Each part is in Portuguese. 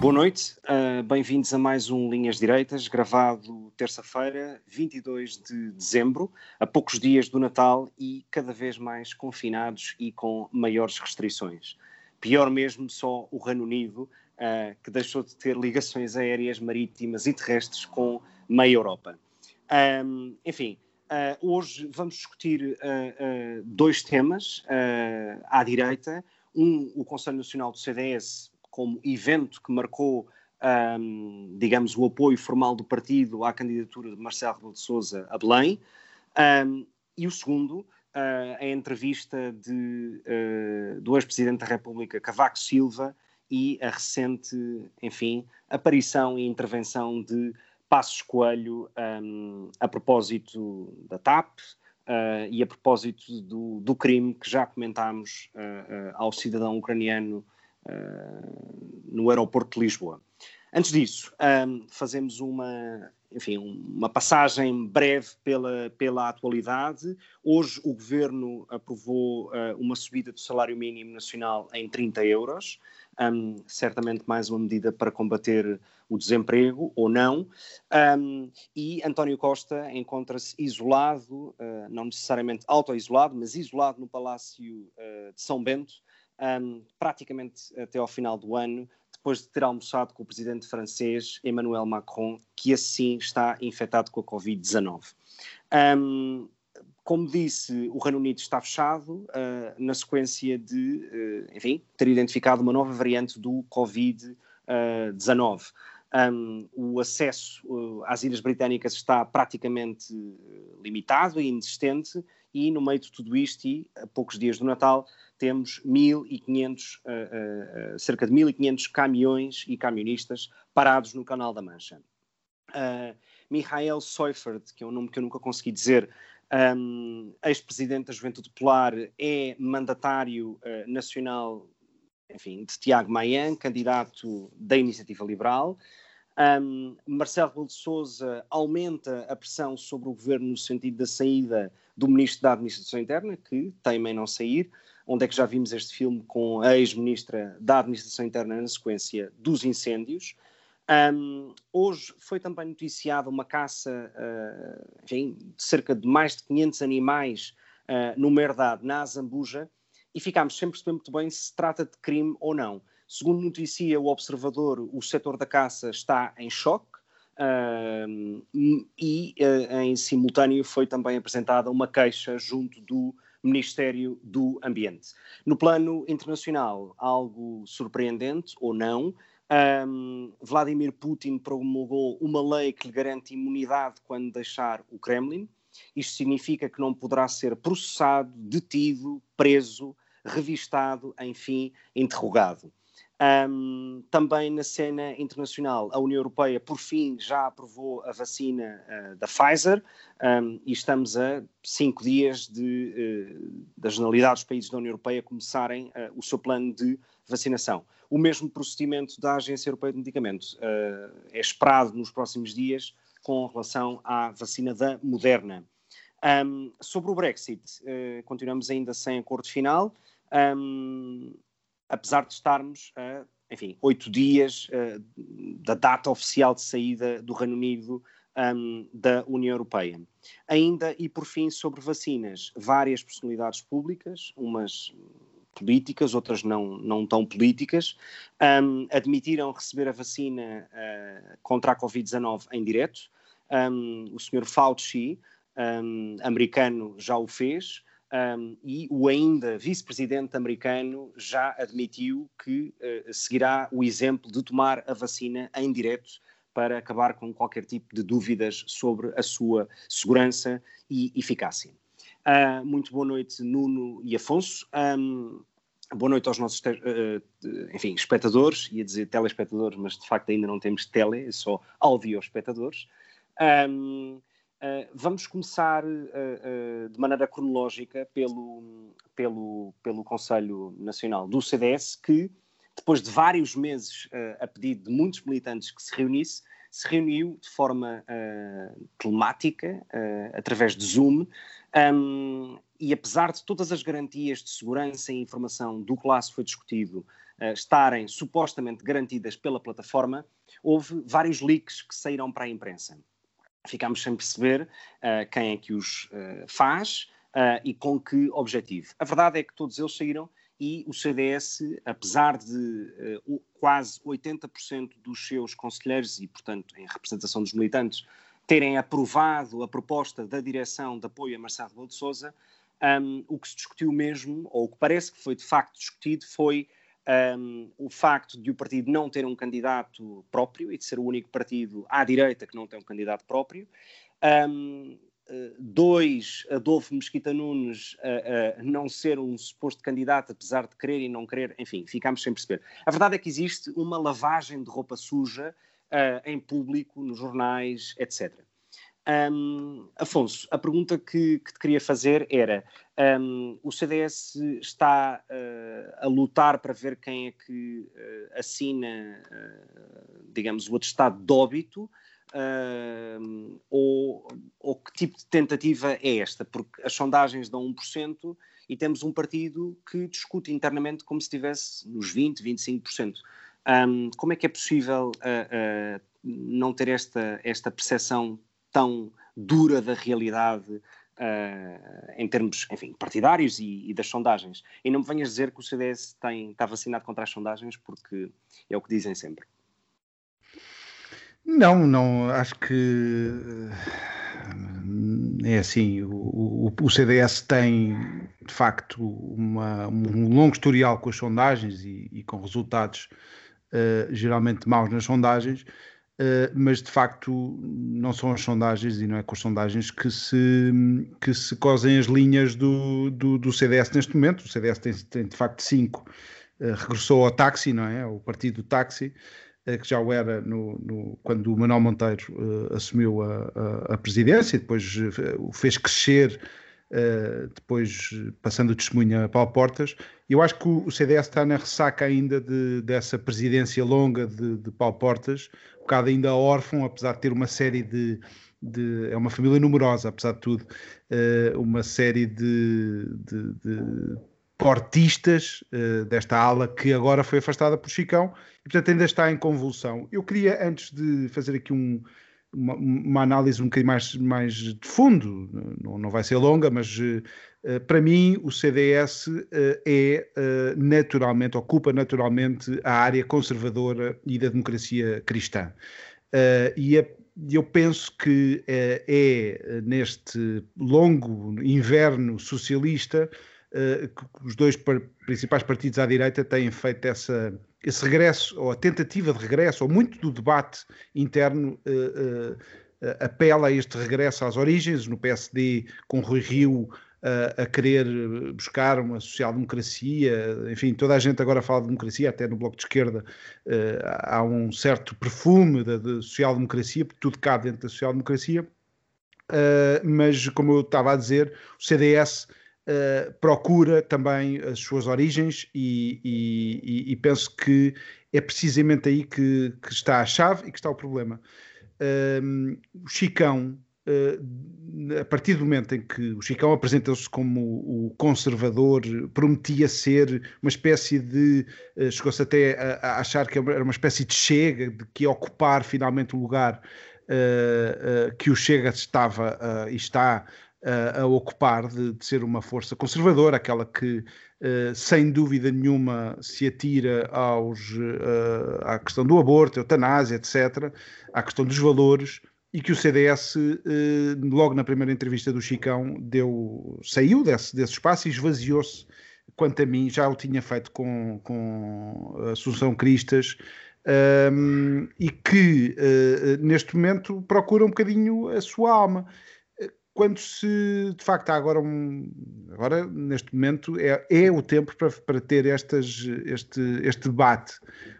Boa noite, uh, bem-vindos a mais um Linhas Direitas, gravado terça-feira, 22 de dezembro, a poucos dias do Natal e cada vez mais confinados e com maiores restrições. Pior mesmo só o Reino Unido, uh, que deixou de ter ligações aéreas, marítimas e terrestres com meia Europa. Um, enfim, uh, hoje vamos discutir dois temas à direita. Um, o Conselho Nacional do CDS como evento que marcou, um, digamos, o apoio formal do partido à candidatura de Marcelo Rebelo de Sousa a Belém, um, e o segundo, uh, a entrevista de, uh, do ex-presidente da República, Cavaco Silva, e a recente, enfim, aparição e intervenção de Passos Coelho um, a propósito da TAP, Uh, e a propósito do, do, crime que já comentámos uh, uh, ao cidadão ucraniano no aeroporto de Lisboa. Antes disso, um, fazemos uma, enfim, uma passagem breve pela, pela atualidade. Hoje o Governo aprovou uh, uma subida do salário mínimo nacional em 30 euros, um, certamente mais uma medida para combater o desemprego, ou não. Um, e António Costa encontra-se isolado, uh, não necessariamente auto-isolado, mas isolado no Palácio uh, de São Bento, um, praticamente até ao final do ano, depois de ter almoçado com o presidente francês Emmanuel Macron, que assim está infectado com a Covid-19. Um, como disse, o Reino Unido está fechado uh, na sequência de, uh, enfim, ter identificado uma nova variante do Covid-19. Um, o acesso uh, às Ilhas Britânicas está praticamente limitado e inexistente, e no meio de tudo isto, e a poucos dias do Natal, temos 1.500, uh, uh, cerca de 1.500 caminhões e camionistas parados no Canal da Mancha. Uh, Michael Seufert, que é um nome que eu nunca consegui dizer, um, ex-presidente da Juventude Popular, é mandatário uh, nacional, enfim, de Tiago Maia, candidato da Iniciativa Liberal. Um, Marcelo Rebelo de Sousa aumenta a pressão sobre o governo no sentido da saída do ministro da Administração Interna, que teima em não sair onde é que já vimos este filme com a ex-ministra da Administração Interna na sequência dos incêndios. Um, hoje foi também noticiada uma caça uh, enfim, de cerca de mais de 500 animais uh, numa herdade na Azambuja e ficámos sem perceber muito bem se trata de crime ou não. Segundo noticia o Observador, o setor da caça está em choque uh, e em simultâneo foi também apresentada uma queixa junto do Ministério do Ambiente. No plano internacional, algo surpreendente ou não, um, Vladimir Putin promulgou uma lei que lhe garante imunidade quando deixar o Kremlin. Isto significa que não poderá ser processado, detido, preso, revistado, enfim, interrogado. Um, também na cena internacional, a União Europeia, por fim, já aprovou a vacina uh, da Pfizer um, e estamos a cinco dias de, uh, da generalidade dos países da União Europeia começarem uh, o seu plano de vacinação. O mesmo procedimento da Agência Europeia de Medicamentos é esperado nos próximos dias com relação à vacina da Moderna. Um, sobre o Brexit, continuamos ainda sem acordo final. Um, apesar de estarmos a, enfim, oito dias uh, da data oficial de saída do Reino Unido um, da União Europeia. Ainda, e por fim, sobre vacinas, várias personalidades públicas, umas políticas, outras não, não tão políticas, um, admitiram receber a vacina uh, contra a Covid-19 em direto. Um, o Sr. Fauci, americano, já o fez. Um, e o ainda vice-presidente americano já admitiu que uh, seguirá o exemplo de tomar a vacina em direto para acabar com qualquer tipo de dúvidas sobre a sua segurança e eficácia. Uh, muito boa noite, Nuno e Afonso. Um, Boa noite aos nossos, enfim, espectadores, ia dizer telespectadores, mas de facto ainda não temos tele, é só audio-espectadores. Um, Uh, vamos começar uh, uh, de maneira cronológica pelo, pelo, pelo Conselho Nacional do CDS, que, depois de vários meses a pedido de muitos militantes que se reunisse, se reuniu de forma telemática, através de Zoom, um, e apesar de todas as garantias de segurança e informação do que lá se foi discutido estarem supostamente garantidas pela plataforma, houve vários leaks que saíram para a imprensa ficámos sem perceber uh, quem é que os uh, faz uh, e com que objetivo. A verdade é que todos eles saíram e o CDS, apesar de quase 80% dos seus conselheiros e, portanto, em representação dos militantes, terem aprovado a proposta da direção de apoio a Marcelo de Sousa, um, o que se discutiu mesmo, ou o que parece que foi de facto discutido, foi um, o facto de o partido não ter um candidato próprio e de ser o único partido à direita que não tem um candidato próprio. Um, uh, dois, Adolfo Mesquita Nunes uh, uh, não ser um suposto candidato, apesar de querer e não querer, enfim, ficámos sem perceber. A verdade é que existe uma lavagem de roupa suja em público, nos jornais, etc. Um, Afonso, a pergunta que, que, te queria fazer era: um, o CDS está uh, a lutar para ver quem é que uh, assina, uh, digamos, o atestado de óbito? ou, ou que tipo de tentativa é esta? Porque as sondagens dão 1% e temos um partido que discute internamente como se estivesse nos 20%, 25%. Um, como é que é possível não ter esta, esta percepção tão dura da realidade uh, em termos, enfim, partidários e, e, das sondagens. E não me venhas dizer que o CDS tem, está vacinado contra as sondagens, porque é o que dizem sempre. Não, não, acho que é assim, o, o, CDS tem de facto uma, um longo historial com as sondagens e, e com resultados uh, geralmente maus nas sondagens, Uh, mas de facto não são as sondagens e não é com as sondagens que se, que se cosem as linhas do, do, do CDS neste momento. O CDS tem, tem de facto cinco, uh, regressou ao táxi, não é? O partido do táxi, uh, que já o era no, no quando o Manuel Monteiro assumiu a, a, a, presidência e depois o fez crescer. Depois passando o testemunho a Paulo Portas, eu acho que o CDS está na ressaca ainda de, dessa presidência longa de, de Paulo Portas, bocado ainda órfão, apesar de ter uma série de, de, é uma família numerosa, apesar de tudo, uh, uma série de, de, de portistas uh, desta ala que agora foi afastada por Chicão e portanto ainda está em convulsão. Eu queria, antes de fazer aqui um, uma, uma, análise um bocadinho mais, mais de fundo, não, não vai ser longa, mas uh, para mim o CDS uh, é naturalmente, ocupa naturalmente a área conservadora e da democracia cristã. e a, eu penso que é neste longo inverno socialista que os dois principais partidos à direita têm feito essa esse regresso, ou a tentativa de regresso, ou muito do debate interno uh, uh, apela a este regresso às origens, no PSD com Rui Rio a querer buscar uma social-democracia, enfim, toda a gente agora fala de democracia, até no Bloco de Esquerda há um certo perfume da social-democracia, porque tudo cabe dentro da social-democracia, mas como eu estava a dizer, o CDS uh, procura também as suas origens e, e, e, penso que é precisamente aí que, que, está a chave e que está o problema. Uh, o Chicão, uh, a partir do momento em que o Chicão apresentou-se como o conservador, prometia ser uma espécie de. chegou-se até a, a, achar que era uma espécie de chega, de que ia ocupar finalmente o lugar que o Chega estava e está a, ocupar de, de, ser uma força conservadora, aquela que, uh, sem dúvida nenhuma, se atira aos, uh, à questão do aborto, eutanásia, etc., à questão dos valores, e que o CDS, uh, eh, logo na primeira entrevista do Chicão, deu, saiu desse, desse espaço e esvaziou-se. Quanto a mim, já o tinha feito com, com Assunção Cristas, um, e que neste momento procura um bocadinho a sua alma quando se de facto há agora um agora neste momento é, é o tempo para, para ter estas, este, este debate.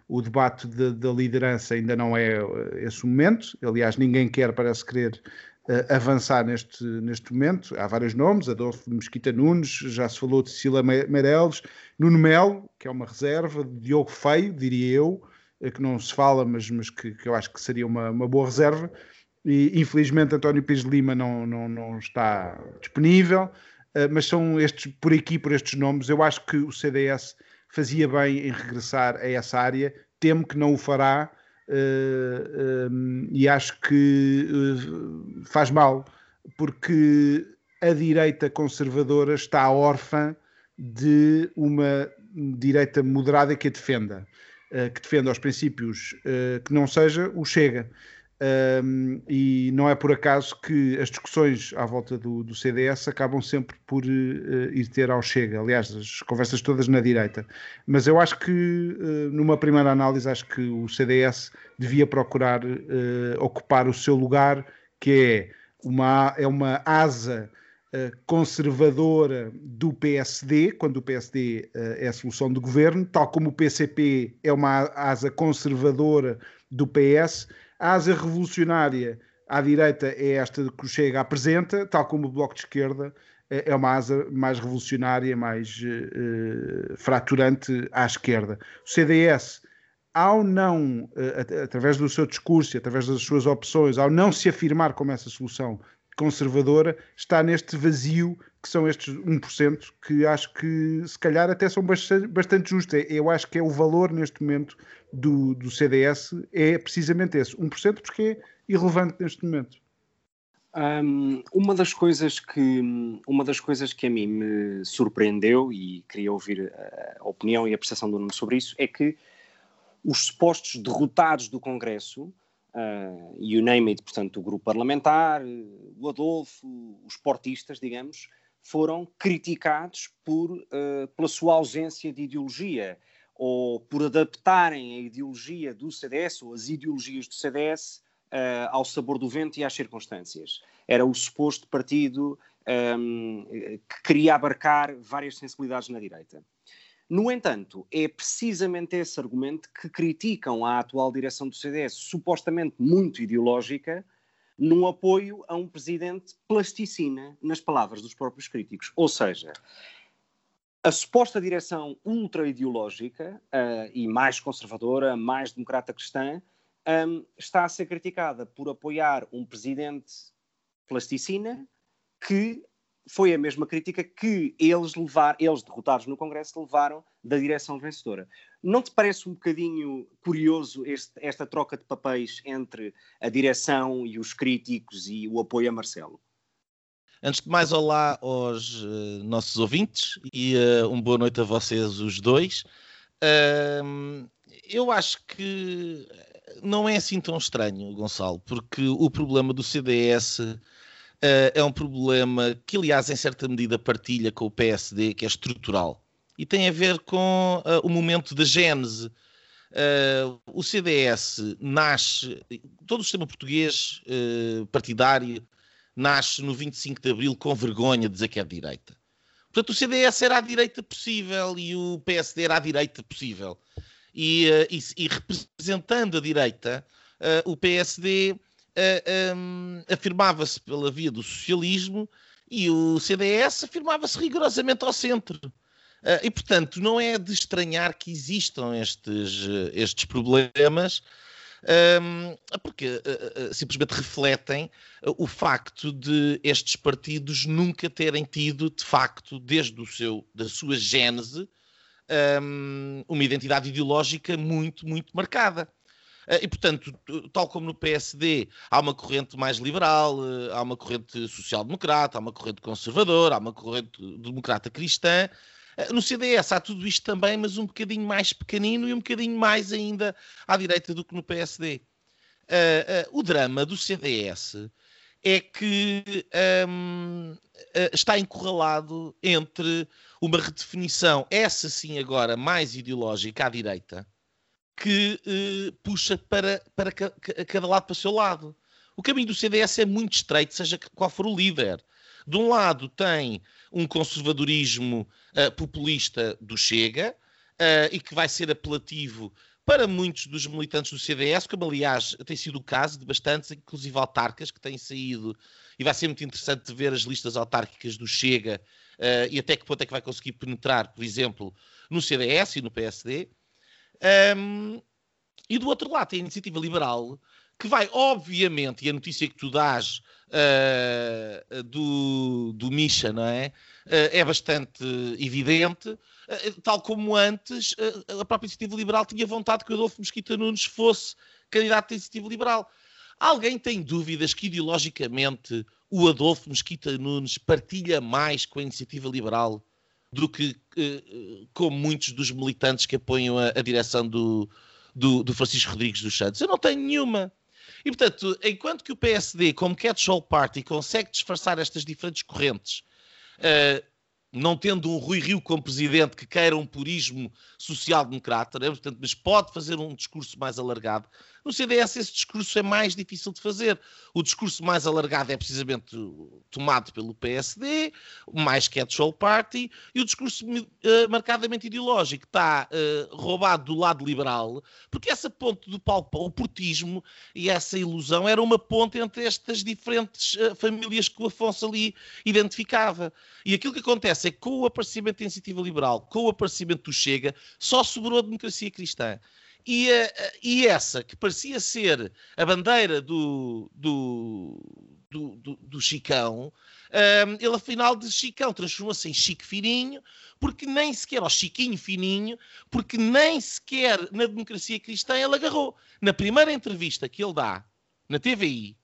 O debate da liderança ainda não é esse momento, aliás, ninguém quer, parece querer uh, avançar neste, neste momento. Há vários nomes, Adolfo Mesquita Nunes, já se falou de Cecília Meirelles, Nuno Melo, que é uma reserva, Diogo Feio, diria eu, uh, que não se fala, mas, mas que, que eu acho que seria uma, uma boa reserva. E, infelizmente António Pires de Lima não, não, não está disponível, uh, mas são estes, por aqui, por estes nomes, eu acho que o CDS fazia bem em regressar a essa área, temo que não o fará, uh, um, e acho que uh, faz mal, porque a direita conservadora está órfã de uma direita moderada que a defenda, que defenda os princípios que não seja o Chega. Um, e não é por acaso que as discussões à volta do, do CDS acabam sempre por uh, ir ter ao Chega, aliás, as conversas todas na direita. Mas eu acho que, uh, numa primeira análise, acho que o CDS devia procurar uh, ocupar o seu lugar, que é uma, é uma asa conservadora do PSD, quando o PSD é a solução do governo, tal como o PCP é uma asa conservadora do PS a asa revolucionária à direita é esta que o Chega apresenta, tal como o Bloco de Esquerda é, é uma asa mais revolucionária, mais uh, fraturante à esquerda. O CDS, ao não, uh, através do seu discurso, através das suas opções, ao não se afirmar como essa solução conservadora, está neste vazio que são estes 1%, que acho que se calhar até são bastante, justos. Eu acho que é o valor neste momento do, do CDS é precisamente esse, 1%, porque é irrelevante neste momento. Um, uma das coisas que uma das coisas que a mim me surpreendeu e queria ouvir a opinião e a percepção do Nuno sobre isso é que os supostos derrotados do Congresso, uh, you name it, portanto, o grupo parlamentar, o Adolfo, os portistas, digamos, foram criticados por, uh, pela sua ausência de ideologia ou por adaptarem a ideologia do CDS ou as ideologias do CDS uh, eh, ao sabor do vento e às circunstâncias. Era o suposto partido um, ehm, que queria abarcar várias sensibilidades na direita. No entanto, é precisamente esse argumento que criticam a atual direção do CDS, supostamente muito ideológica, num apoio a um presidente plasticina, nas palavras dos próprios críticos. Ou seja, a suposta direção ultra-ideológica uh, e mais conservadora, mais democrata cristã, um, está a ser criticada por apoiar um presidente plasticina que foi a mesma crítica que eles levar, eles derrotados no Congresso levaram da direção vencedora. Não te parece um bocadinho curioso este, esta troca de papéis entre a direção e os críticos e o apoio a Marcelo? Antes de mais, olá aos uh, nossos ouvintes e uh, uma boa noite a vocês, os dois. Uh, eu acho que não é assim tão estranho, Gonçalo, porque o problema do CDS eh, é um problema que, aliás, em certa medida partilha com o PSD, que é estrutural e tem a ver com o momento da gênese. o CDS nasce, todo o sistema português partidário nasce no 25 de Abril com vergonha de dizer que é de direita. Portanto, o CDS era a direita possível e o PSD era a direita possível. E, uh, e, e representando a direita, uh, o PSD uh, um, afirmava-se pela via do socialismo e o CDS afirmava-se rigorosamente ao centro. e, portanto, não é de estranhar que existam estes, estes problemas um, porque uh, simplesmente refletem o facto de estes partidos nunca terem tido, de facto, desde o seu, da sua gênese, um, uma identidade ideológica muito, muito marcada. E, portanto, tal como no PSD, há uma corrente mais liberal, há uma corrente social-democrata, há uma corrente conservadora, há uma corrente democrata cristã, eh, no CDS há tudo isto também, mas um bocadinho mais pequenino e um bocadinho mais ainda à direita do que no PSD. Uh, eh, uh, eh, o drama do CDS é que um, uh, está encurralado entre uma redefinição, essa sim agora mais ideológica à direita, que puxa para, para ca cada lado para o seu lado. o caminho do CDS é muito estreito, seja qual for o líder. De um lado tem um conservadorismo uh, populista do Chega, uh, e que vai ser apelativo para muitos dos militantes do CDS, como aliás tem sido o caso de bastantes, inclusive autarcas, que têm saído, e vai ser muito interessante ver as listas autárquicas do Chega uh, e até que ponto é que vai conseguir penetrar, por exemplo, no CDS e no PSD. Um, e do outro lado tem a iniciativa liberal, que vai, obviamente, e a notícia que tu dás uh, do, do Misha, não é? Uh, é bastante evidente eh, tal como antes, a própria Iniciativa Liberal tinha vontade que o Adolfo Mesquita Nunes fosse candidato da Iniciativa Liberal. Alguém tem dúvidas que ideologicamente o Adolfo Mesquita Nunes partilha mais com a Iniciativa Liberal do que eh, com muitos dos militantes que apoiam a, a direção do, do, do, Francisco Rodrigues dos Santos? Eu não tenho nenhuma. E, portanto, enquanto que o PSD, como catch-all party, consegue disfarçar estas diferentes correntes, uh, não tendo um Rui Rio como presidente que queira um purismo social-democrata, né? Portanto, mas pode fazer um discurso mais alargado. No CDS esse discurso é mais difícil de fazer. O discurso mais alargado é precisamente tomado pelo PSD, mais catch-all party, e o discurso uh, marcadamente ideológico está uh, roubado do lado liberal, porque essa ponte do palco, o portismo e essa ilusão era uma ponte entre estas diferentes uh, famílias que o Afonso ali identificava. E aquilo que acontece é que com o aparecimento da iniciativa liberal, com o aparecimento do Chega, só sobrou a democracia cristã. E, eh, e essa, que parecia ser a bandeira do, do, do, do, do Chicão, um, ele afinal de Chicão transformou-se em Chique Fininho, porque nem sequer, ao Chiquinho Fininho, porque nem sequer na democracia cristã ele agarrou. Na primeira entrevista que ele dá na TVI,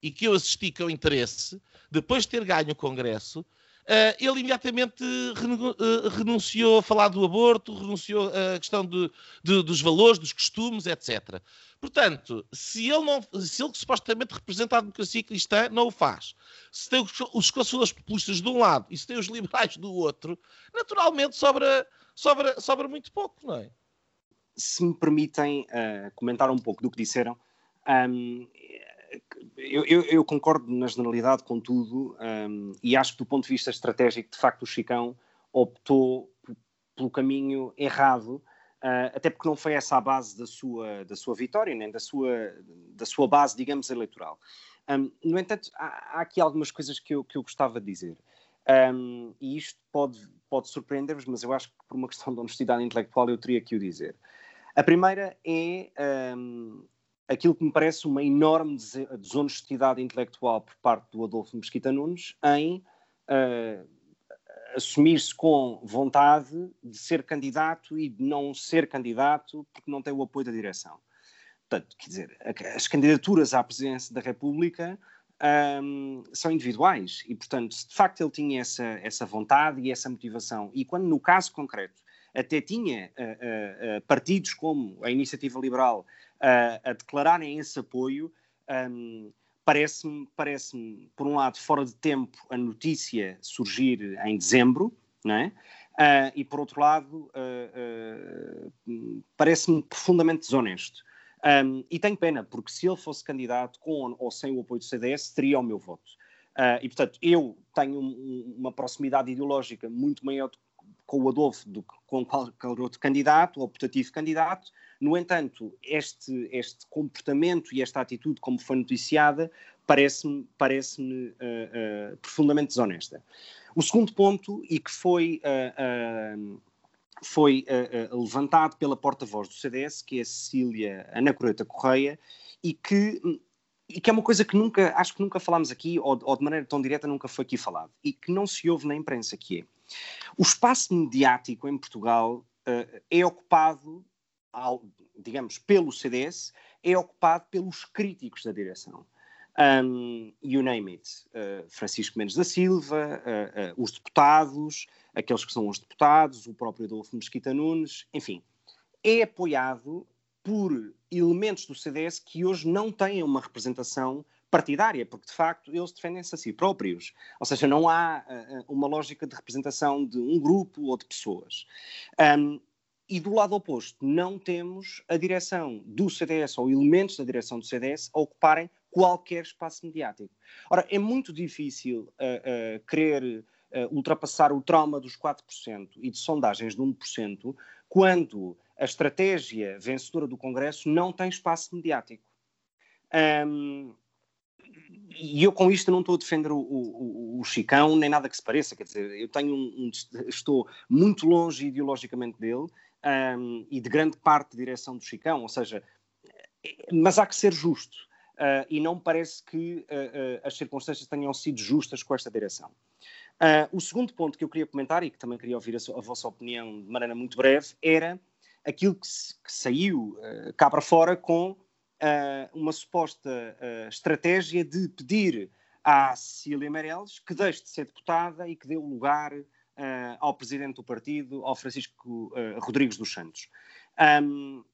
e que eu assisti com interesse, depois de ter ganho o Congresso, Uh, ele imediatamente uh, renunciou a falar do aborto, renunciou à questão de, de, dos valores, dos costumes, etc. Portanto, se ele, não, se ele supostamente representa a democracia cristã, não o faz. Se tem os, os conservadores populistas de um lado e se tem os liberais do outro, naturalmente sobra, sobra, sobra muito pouco, não é? Se me permitem uh, comentar um pouco do que disseram, um, eu, eu, eu, concordo na generalidade com tudo um, e acho que do ponto de vista estratégico, de facto, o Chicão optou pelo caminho errado, uh, até porque não foi essa a base da sua, da sua vitória, nem da sua, da sua base, digamos, eleitoral. Um, no entanto, há, há, aqui algumas coisas que eu, que eu gostava de dizer. Um, e isto pode, pode surpreender-vos, mas eu acho que por uma questão de honestidade intelectual eu teria que o dizer. A primeira é um, aquilo que me parece uma enorme desonestidade intelectual por parte do Adolfo Mesquita Nunes em uh, assumir-se com vontade de ser candidato e de não ser candidato porque não tem o apoio da direção. Portanto, quer dizer, as candidaturas à presidência da República um, são individuais e, portanto, se de facto ele tinha essa, essa vontade e essa motivação, e quando no caso concreto até tinha uh, uh, partidos como a Iniciativa Liberal a, a declararem esse apoio, um, parece-me, parece por um lado, fora de tempo a notícia surgir em dezembro, não é? Uh, e por outro lado, uh, uh, parece-me profundamente desonesto. Um, e tenho pena, porque se ele fosse candidato com ou sem o apoio do CDS, teria o meu voto. e portanto, eu tenho um, uma proximidade ideológica muito maior com o Adolfo do que com qualquer outro candidato, ou putativo candidato, no entanto, este, este comportamento e esta atitude, como foi noticiada, parece-me parece uh, uh, profundamente desonesta. O segundo ponto, e que foi, uh, foi levantado pela porta-voz do CDS, que é a Cecília Ana Correia, e que, e que é uma coisa que nunca, acho que nunca falámos aqui, ou, ou de maneira tão direta nunca foi aqui falado, e que não se ouve na imprensa, que é o espaço mediático em Portugal é ocupado ao, digamos, pelo CDS, é ocupado pelos críticos da direção. Um, you name it. Uh, Francisco Mendes da Silva, uh, uh, os deputados, aqueles que são os deputados, o próprio Adolfo Mesquita Nunes, enfim. É apoiado por elementos do CDS que hoje não têm uma representação partidária, porque de facto eles defendem-se a si próprios. Ou seja, não há uma lógica de representação de um grupo ou de pessoas. Um, e do lado oposto, não temos a direção do CDS ou elementos da direção do CDS a ocuparem qualquer espaço mediático. Ora, é muito difícil uh, uh, querer uh, ultrapassar o trauma dos 4% e de sondagens de 1% quando a estratégia vencedora do Congresso não tem espaço mediático. Um, e eu com isto não estou a defender o, o, o, Chicão, nem nada que se pareça, quer dizer, eu tenho um, um estou muito longe ideologicamente dele um, e de grande parte da direção do Chicão, ou seja, mas há que ser justo uh, e não me parece que uh, uh, as circunstâncias tenham sido justas com esta direção. o segundo ponto que eu queria comentar e que também queria ouvir a, a vossa opinião de maneira muito breve era aquilo que, que saiu cá para fora com uh, uma suposta uh, estratégia de pedir à Cecília Meirelles que deixe de ser deputada e que dê o lugar uh, ao presidente do partido, ao Francisco Rodrigues dos Santos. Um,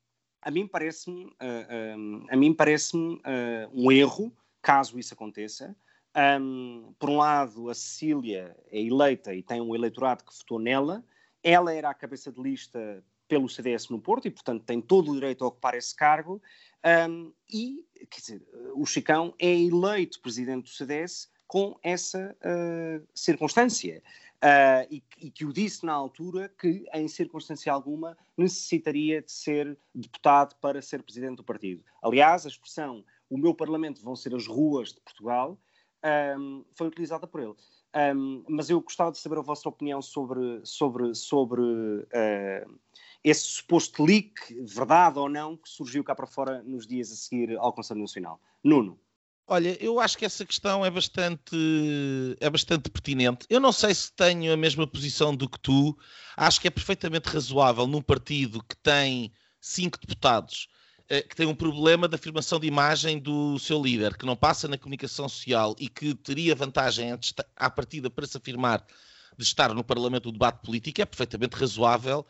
a mim parece-me um, a mim parece-me um erro caso isso aconteça. Um, por um lado, a Cecília é eleita e tem um eleitorado que votou nela. Ela era a cabeça de lista pelo CDS no Porto e, portanto, tem todo o direito a ocupar esse cargo. Um, e, quer dizer, o Chicão é eleito presidente do CDS com essa uh, circunstância. Uh, e, e, que o disse na altura que, em circunstância alguma, necessitaria de ser deputado para ser presidente do partido. Aliás, a expressão o meu Parlamento vão ser as ruas de Portugal um, foi utilizada por ele. Um, mas eu gostava de saber a vossa opinião sobre, sobre, sobre uh, esse suposto leak, verdade ou não, que surgiu cá para fora nos dias a seguir ao Conselho Nacional. Nuno. Olha, eu acho que essa questão é bastante, é bastante pertinente. Eu não sei se tenho a mesma posição do que tu. Acho que é perfeitamente razoável num partido que tem cinco deputados, eh, que tem um problema de afirmação de imagem do seu líder, que não passa na comunicação social e que teria vantagem à partida para se afirmar de estar no Parlamento do debate político, é perfeitamente razoável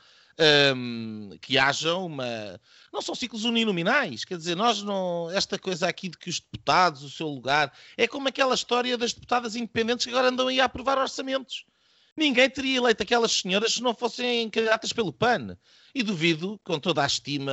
um, que haja uma. Não são ciclos uninominais, quer dizer, nós não. Esta coisa aqui de que os deputados, o seu lugar, é como aquela história das deputadas independentes que agora andam aí a aprovar orçamentos. Ninguém teria eleito aquelas senhoras se não fossem candidatas pelo PAN. E duvido, com toda a estima,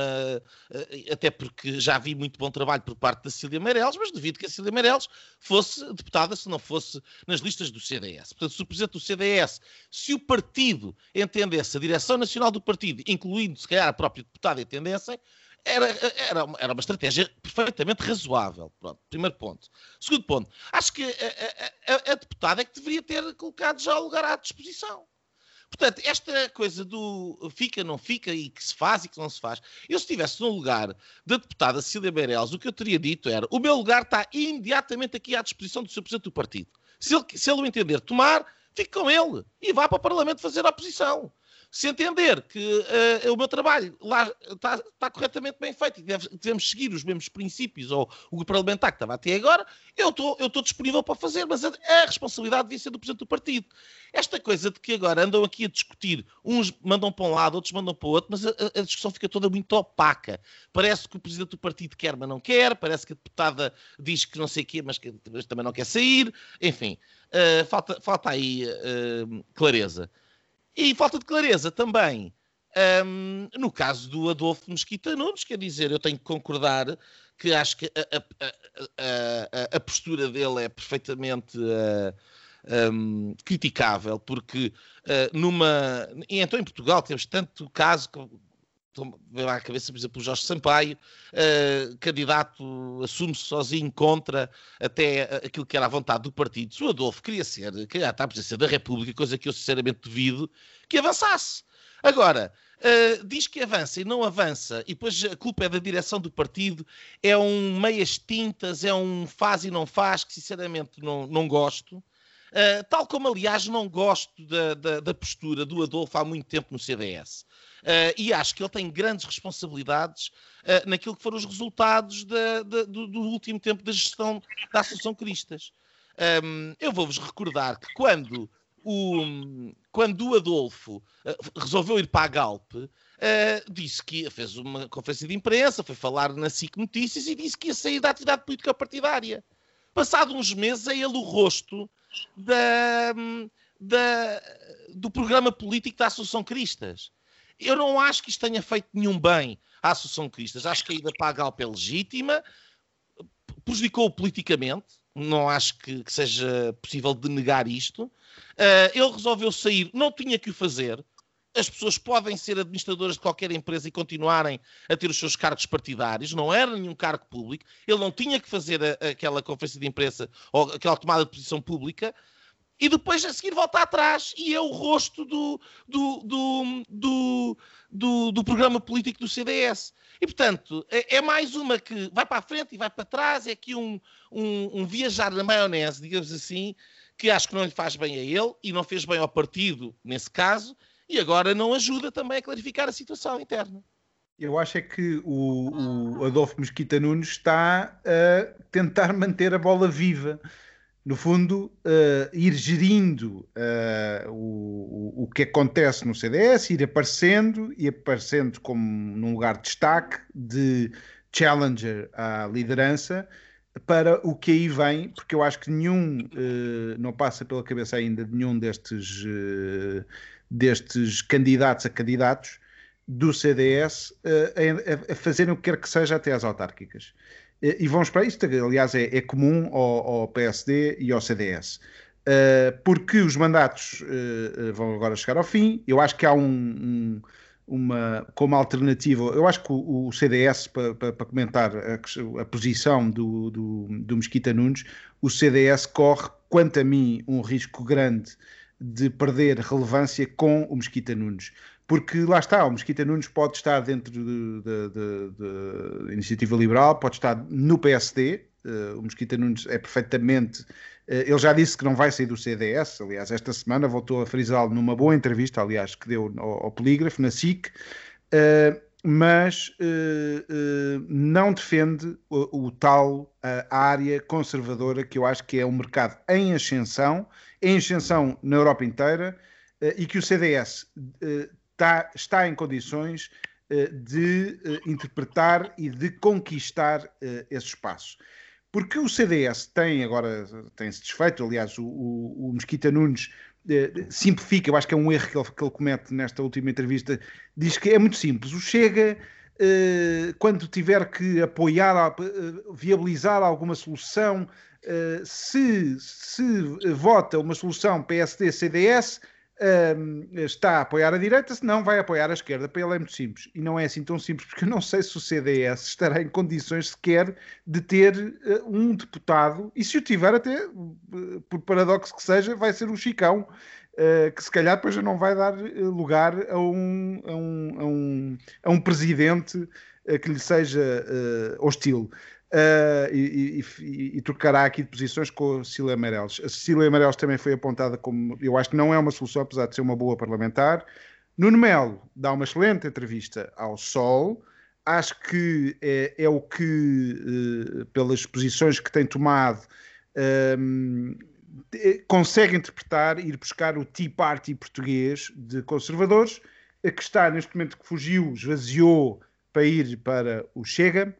eh, até porque já vi muito bom trabalho por parte da Cília Meireles, mas duvido que a Cília Meireles fosse deputada se não fosse nas listas do CDS. Portanto, se o presidente do CDS, se o partido entendesse, a direção nacional do partido, incluindo se calhar a própria deputada, entendessem, era, era, era uma estratégia perfeitamente razoável. Pronto, primeiro ponto. Segundo ponto, acho que a, a, a, deputada é que deveria ter colocado já o lugar à disposição. Portanto, esta coisa do fica, não fica e que se faz e que não se faz. Eu, se estivesse no lugar da deputada Cília Meirelles, o que eu teria dito era: o meu lugar está imediatamente aqui à disposição do seu presidente do partido. Se ele, se ele o entender tomar, fique com ele e vá para o Parlamento fazer a oposição se entender que uh, o meu trabalho lá está, está corretamente bem feito e deve, devemos seguir os mesmos princípios ou o parlamentar que estava até agora, eu estou, eu estou disponível para fazer, mas a, a, responsabilidade devia ser do Presidente do Partido. Esta coisa de que agora andam aqui a discutir, uns mandam para um lado, outros mandam para o outro, mas a, a discussão fica toda muito opaca. Parece que o Presidente do Partido quer, mas não quer, parece que a deputada diz que não sei o quê, mas, que, mas também não quer sair, enfim, uh, falta, falta aí uh, clareza. E falta de clareza também um, no caso do Adolfo Mesquita Nunes, quer dizer, eu tenho que concordar que acho que a, a, a, a postura dele é perfeitamente uh, um, criticável, porque uh, numa. E então em Portugal temos tanto caso veio à cabeça, por exemplo, o Jorge Sampaio, uh, candidato, assume-se sozinho contra até aquilo que era a vontade do partido. Se o Adolfo queria ser candidato à presidência da República, coisa que eu sinceramente duvido, que avançasse. Agora, uh, diz que avança e não avança, e depois a culpa é da direção do partido, é um meias tintas, é um faz e não faz, que sinceramente não, não gosto. Uh, tal como, aliás, não gosto da, da, da postura do Adolfo há muito tempo no CDS. Uh, e acho que ele tem grandes responsabilidades uh, naquilo que foram os resultados de, do, do, último tempo da gestão da Associação Cristas. Um, eu vou-vos recordar que quando o, quando o Adolfo uh, resolveu ir para a Galp, disse que fez uma conferência de imprensa, foi falar na SIC Notícias e disse que ia sair da atividade política partidária. Passado uns meses, é ele o rosto da, da, do programa político da Associação Cristas. Eu não acho que isto tenha feito nenhum bem à Associação Cristas. Acho que a ida para a Galp é legítima, prejudicou politicamente, não acho que, que, seja possível de negar isto. Uh, ele resolveu sair, não tinha que o fazer. As pessoas podem ser administradoras de qualquer empresa e continuarem a ter os seus cargos partidários, não era nenhum cargo público. Ele não tinha que fazer a, aquela conferência de imprensa ou aquela tomada de posição pública. E depois a seguir volta atrás. E é o rosto do, do, do, do, do, programa político do CDS. E, portanto, é, é, mais uma que vai para a frente e vai para trás, é aqui um, um, um, viajar na maionese, digamos assim, que acho que não lhe faz bem a ele e não fez bem ao partido, nesse caso, e agora não ajuda também a clarificar a situação interna. Eu acho é que o, o Adolfo Mesquita Nunes está a tentar manter a bola viva no fundo, uh, ir gerindo uh, o, o, que acontece no CDS, ir aparecendo e aparecendo como num lugar de destaque de challenger à liderança para o que aí vem, porque eu acho que nenhum, uh, não passa pela cabeça ainda de nenhum destes, destes candidatos a candidatos do CDS a, a fazerem o que quer que seja até às autárquicas e vão esperar isto, aliás, é, é comum ao, ao, PSD e ao CDS. Eh, porque os mandatos vão agora chegar ao fim. Eu acho que há um, um, uma como alternativa. Eu acho que o, o CDS, para, para, para comentar a, a, posição do, do, do Mesquita Nunes, o CDS corre, quanto a mim, um risco grande de perder relevância com o Mesquita Nunes porque lá está, o Mesquita Nunes pode estar dentro da iniciativa liberal, pode estar no PSD, uh, eh, o Mesquita Nunes é perfeitamente. Uh, ele já disse que não vai sair do CDS, aliás, esta semana voltou a frisá-lo numa boa entrevista, aliás, que deu ao, ao Polígrafo, na SIC, uh, mas não defende o, o tal área conservadora que eu acho que é um mercado em ascensão, em ascensão na Europa inteira, e que o CDS está, está em condições uh, de interpretar e de conquistar esse espaço. Porque o CDS tem agora, tem-se desfeito, aliás, o, o, o Mesquita Nunes simplifica, eu acho que é um erro que ele, que ele, comete nesta última entrevista, diz que é muito simples. O Chega, quando tiver que apoiar, viabilizar alguma solução, se, se vota uma solução PSD-CDS, está a apoiar a direita, se não vai apoiar a esquerda. Para ele é muito simples. E não é assim tão simples, porque eu não sei se o CDS estará em condições sequer de ter uh, um deputado, e se o tiver, até, por paradoxo que seja, vai ser o Chicão. Que se calhar depois já não vai dar lugar a um, a um, a um, a um presidente que lhe seja hostil uh, e, e, e, trocará aqui de posições com a Cecília Amarelos. A Cecília Amarelos também foi apontada como, eu acho que não é uma solução, apesar de ser uma boa parlamentar. Nuno Melo dá uma excelente entrevista ao Sol. Acho que é, é o que, uh, pelas posições que tem tomado, um, consegue interpretar, ir buscar o Tea Party português de conservadores, que está neste momento que fugiu, esvaziou para ir para o Chega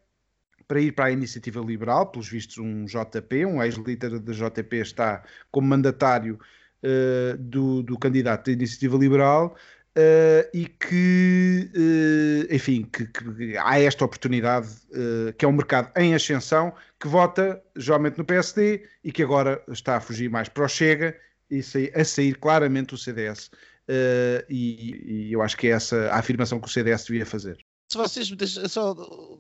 para ir para a iniciativa liberal, pelos vistos um JP, um ex-líder da JP está como mandatário uh, do, do, candidato da iniciativa liberal uh, e que, uh, enfim, que, que, há esta oportunidade, que é um mercado em ascensão, que vota geralmente no PSD e que agora está a fugir mais para o Chega e a sair claramente o CDS. E, e eu acho que é essa a afirmação que o CDS devia fazer se vocês me deixam só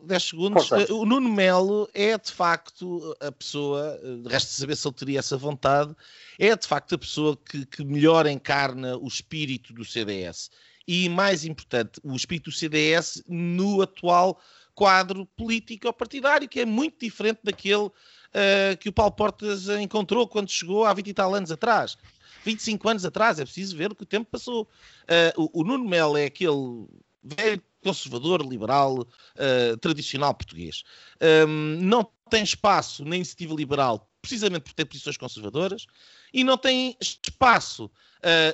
10 segundos, eh, o Nuno Melo é de facto a pessoa, eh, resta saber se ele teria essa vontade, é de facto a pessoa que, que melhor encarna o espírito do CDS. E mais importante, o espírito do CDS no atual quadro político ou partidário, que é muito diferente daquele uh, que o Paulo Portas encontrou quando chegou há 20 e tal anos atrás. 25 anos atrás, é preciso ver o que o tempo passou. Uh, o, o Nuno Melo é aquele velho conservador, liberal, uh, tradicional português. Um, não tem espaço na iniciativa liberal, precisamente por ter posições conservadoras, e não tem espaço uh,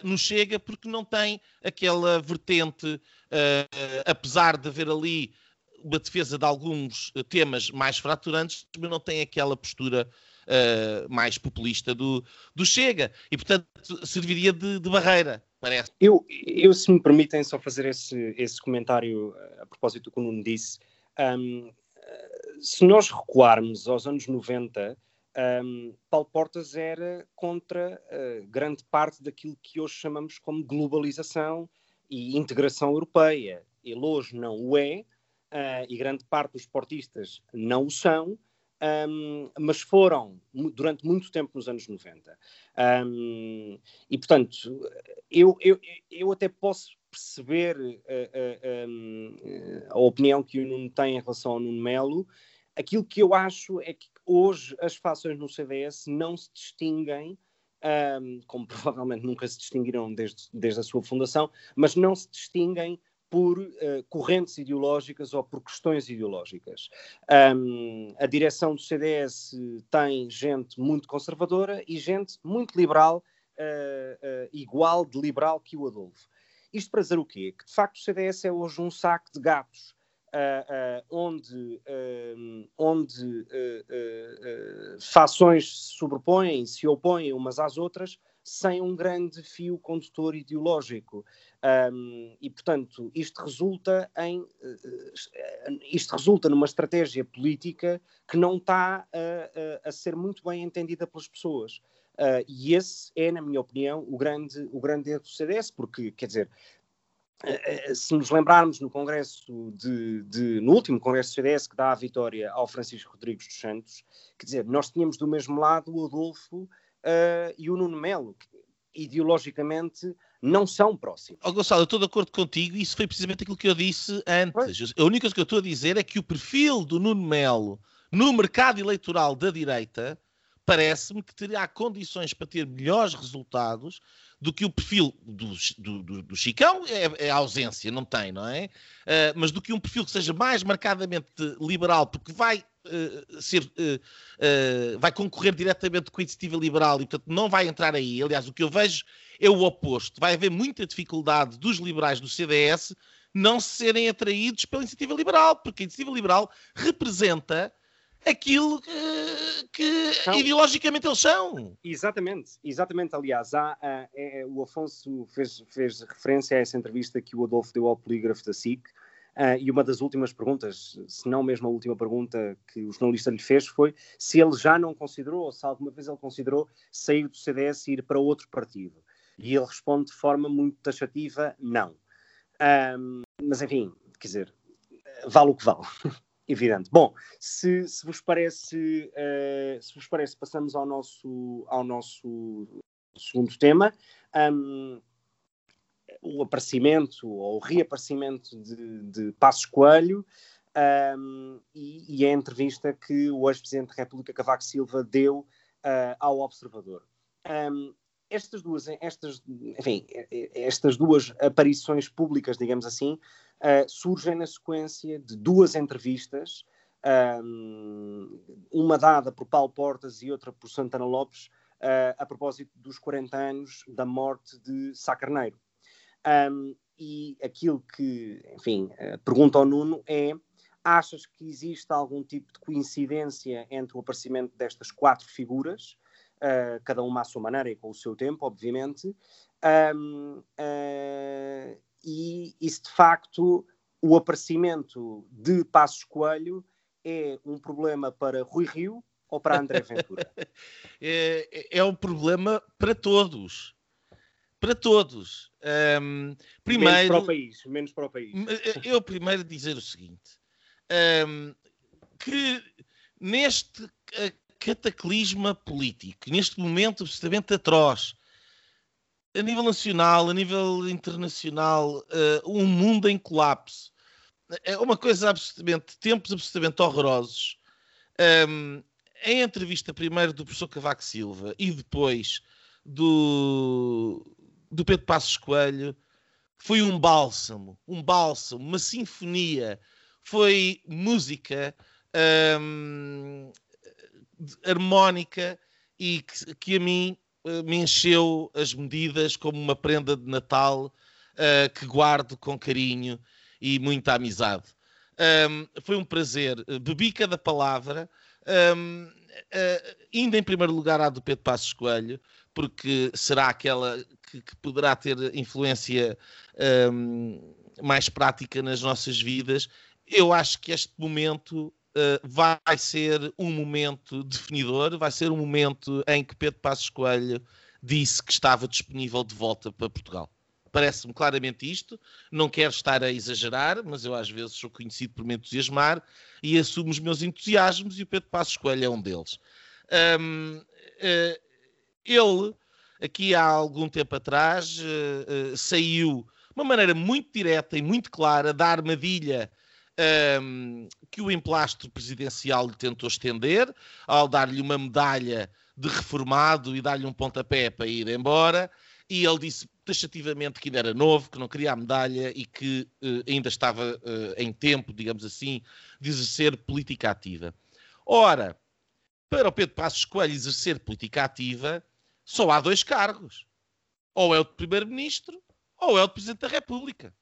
no Chega porque não tem aquela vertente, uh, apesar de haver ali uma defesa de alguns temas mais fraturantes, mas não tem aquela postura uh, mais populista do, do Chega. E, portanto, serviria de, de barreira parece. Eu, eu, se me permitem só fazer esse, esse comentário a propósito do que o Nuno disse, um, se nós recuarmos aos anos 90, um, Paulo Portas era contra uh, grande parte daquilo que hoje chamamos como globalização e integração europeia. Ele hoje não o é, uh, e grande parte dos esportistas não o são, um, mas foram durante muito tempo nos anos 90. Um, e, portanto, eu, eu, eu até posso perceber uh, uh, a opinião que o Nuno tem em relação ao Nuno Melo. Aquilo que eu acho é que hoje as fações no CDS não se distinguem, um, como provavelmente nunca se distinguiram desde, desde a sua fundação, mas não se distinguem por uh, correntes ideológicas ou por questões ideológicas. Um, a direção do CDS tem gente muito conservadora e gente muito liberal, uh, uh, igual de liberal que o Adolfo. Isto para dizer o quê? Que de facto o CDS é hoje um saco de gatos. onde onde fações se sobrepõem, se opõem umas às outras, sem um grande fio condutor ideológico. Um, e, portanto, isto resulta em uh, isto resulta numa estratégia política que não está uh, a ser muito bem entendida pelas pessoas. Uh, e esse é, na minha opinião, o grande, o grande erro do CDS, porque, quer dizer, se nos lembrarmos no Congresso de, de, no último Congresso do CDS que dá a vitória ao Francisco Rodrigues dos Santos, quer dizer, nós tínhamos do mesmo lado o Adolfo uh, e o Nuno Melo, que ideologicamente não são próximos. Oh, Gonçalo, eu estou de acordo contigo e isso foi precisamente aquilo que eu disse antes. Pois. A única coisa que eu estou a dizer é que o perfil do Nuno Melo no mercado eleitoral da direita parece-me que terá condições para ter melhores resultados do que o perfil do, do, do, do Chicão, é, é, ausência, não tem, não é? Uh, mas do que um perfil que seja mais marcadamente liberal, porque vai uh, ser, uh, vai concorrer diretamente com a iniciativa liberal e, portanto, não vai entrar aí. Aliás, o que eu vejo é o oposto. Vai haver muita dificuldade dos liberais do CDS não serem atraídos pela iniciativa liberal, porque a iniciativa liberal representa aquilo que, que ideologicamente eles são. Exatamente, exatamente. Aliás, há, há é, o Afonso fez, fez referência a essa entrevista que o Adolfo deu ao polígrafo da SIC. Uh, e uma das últimas perguntas, se não mesmo a última pergunta que o jornalista lhe fez, foi se ele já não considerou, ou se alguma vez ele considerou sair do CDS e ir para outro partido. E ele responde de forma muito taxativa: não. Um, mas enfim, quer dizer, vale o que vale. Evidente. Bom, se, se vos parece, uh, se vos parece, passamos ao nosso, ao nosso segundo tema. Um, o aparecimento ou o reaparecimento de, de Passos Coelho um, e, e, a entrevista que o ex-presidente da República Cavaco Silva deu uh, ao Observador. Um, estas duas, estas, enfim, estas duas aparições públicas, digamos assim, uh, surgem na sequência de duas entrevistas, um, uma dada por Paulo Portas e outra por Santana Lopes, uh, a propósito dos 40 anos da morte de Sá Carneiro. Um, e aquilo que, enfim, uh, pergunta ao Nuno é: achas que existe algum tipo de coincidência entre o aparecimento destas quatro figuras? uh, cada uma à sua maneira e com o seu tempo, obviamente, um, e, e se de facto o aparecimento de Passos Coelho é um problema para Rui Rio ou para André Ventura? é, é um problema para todos. Para todos. Um, primeiro, menos para o país. Menos para o país. Eu primeiro dizer o seguinte: um, que neste cataclisma político, neste momento absolutamente atroz, a nível nacional, a nível internacional, uh, um mundo em colapso. É uma coisa absolutamente, tempos absolutamente horrorosos. Um, em entrevista primeiro do professor Cavaco Silva e depois do, do Pedro Passos Coelho, foi um bálsamo, um bálsamo, uma sinfonia, foi música, um, harmónica e que, que, a mim me encheu as medidas como uma prenda de Natal uh, que guardo com carinho e muita amizade. Um, foi um prazer. Bebi cada palavra. Um, uh, ainda em primeiro lugar a do Pedro Passos Coelho, porque será aquela que, que poderá ter influência um, mais prática nas nossas vidas. Eu acho que este momento uh, vai ser um momento definidor, vai ser um momento em que Pedro Passos Coelho disse que estava disponível de volta para Portugal. Parece-me claramente isto. Não quero estar a exagerar, mas eu às vezes sou conhecido por me entusiasmar e assumo os meus entusiasmos e o Pedro Passos Coelho é um deles. Um, uh, eh, ele, aqui há algum tempo atrás, uh, saiu de uma maneira muito direta e muito clara da armadilha um, que o emplastro presidencial lhe tentou estender, ao dar-lhe uma medalha de reformado e dar-lhe um pontapé para ir embora. E ele disse taxativamente que ainda era novo, que não queria a medalha e que uh, ainda estava uh, em tempo, digamos assim, de exercer política ativa. Ora, para o Pedro Passos Coelho exercer política ativa, só há dois cargos. Ou é o de Primeiro-Ministro ou é o de Presidente da República.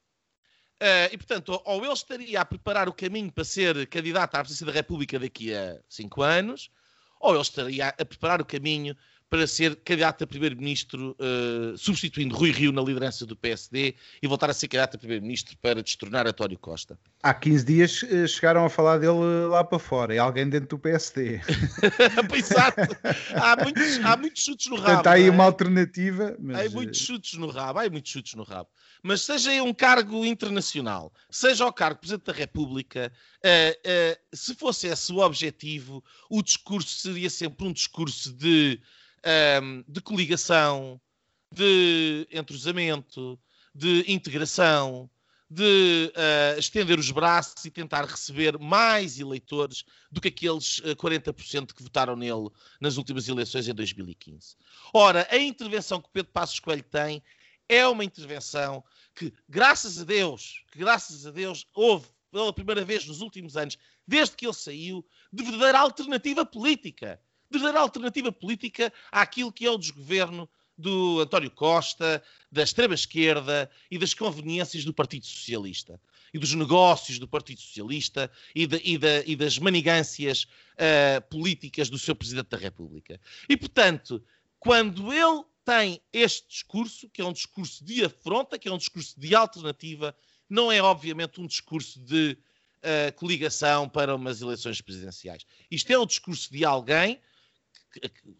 Uh, e, portanto, ou ele estaria a preparar o caminho para ser candidato à presidência da República daqui a cinco anos, ou ele estaria a preparar o caminho para ser candidato a primeiro-ministro, uh, substituindo Rui Rio na liderança do PSD e voltar a ser candidato a primeiro-ministro para destronar António Costa. Há 15 dias uh, chegaram a falar dele lá para fora, é alguém dentro do PSD. Exato. Há muitos, há muitos chutes no rabo. Portanto, há aí é? uma alternativa. Mas... Há muitos chutes no rabo, há muitos chutes no rabo mas seja um cargo internacional, seja o cargo de Presidente da República, uh, uh, se fosse esse o objetivo, o discurso seria sempre um discurso de, um, ehm, de coligação, de entrosamento, de integração, de uh, estender os braços e tentar receber mais eleitores do que aqueles uh, 40% que votaram nele nas últimas eleições em 2015. Ora, a intervenção que Pedro Passos Coelho tem é uma intervenção que, graças a Deus, que graças a Deus houve pela primeira vez nos últimos anos, desde que ele saiu, de verdadeira alternativa política. De verdadeira alternativa política àquilo que é o desgoverno do António Costa, da extrema-esquerda e das conveniências do Partido Socialista. E dos negócios do Partido Socialista e, de, e, de, e das manigâncias uh, políticas do seu Presidente da República. E, portanto, quando ele tem este discurso, que é um discurso de afronta, que é um discurso de alternativa, não é obviamente um discurso de uh, coligação para umas eleições presidenciais. Isto é um discurso de alguém,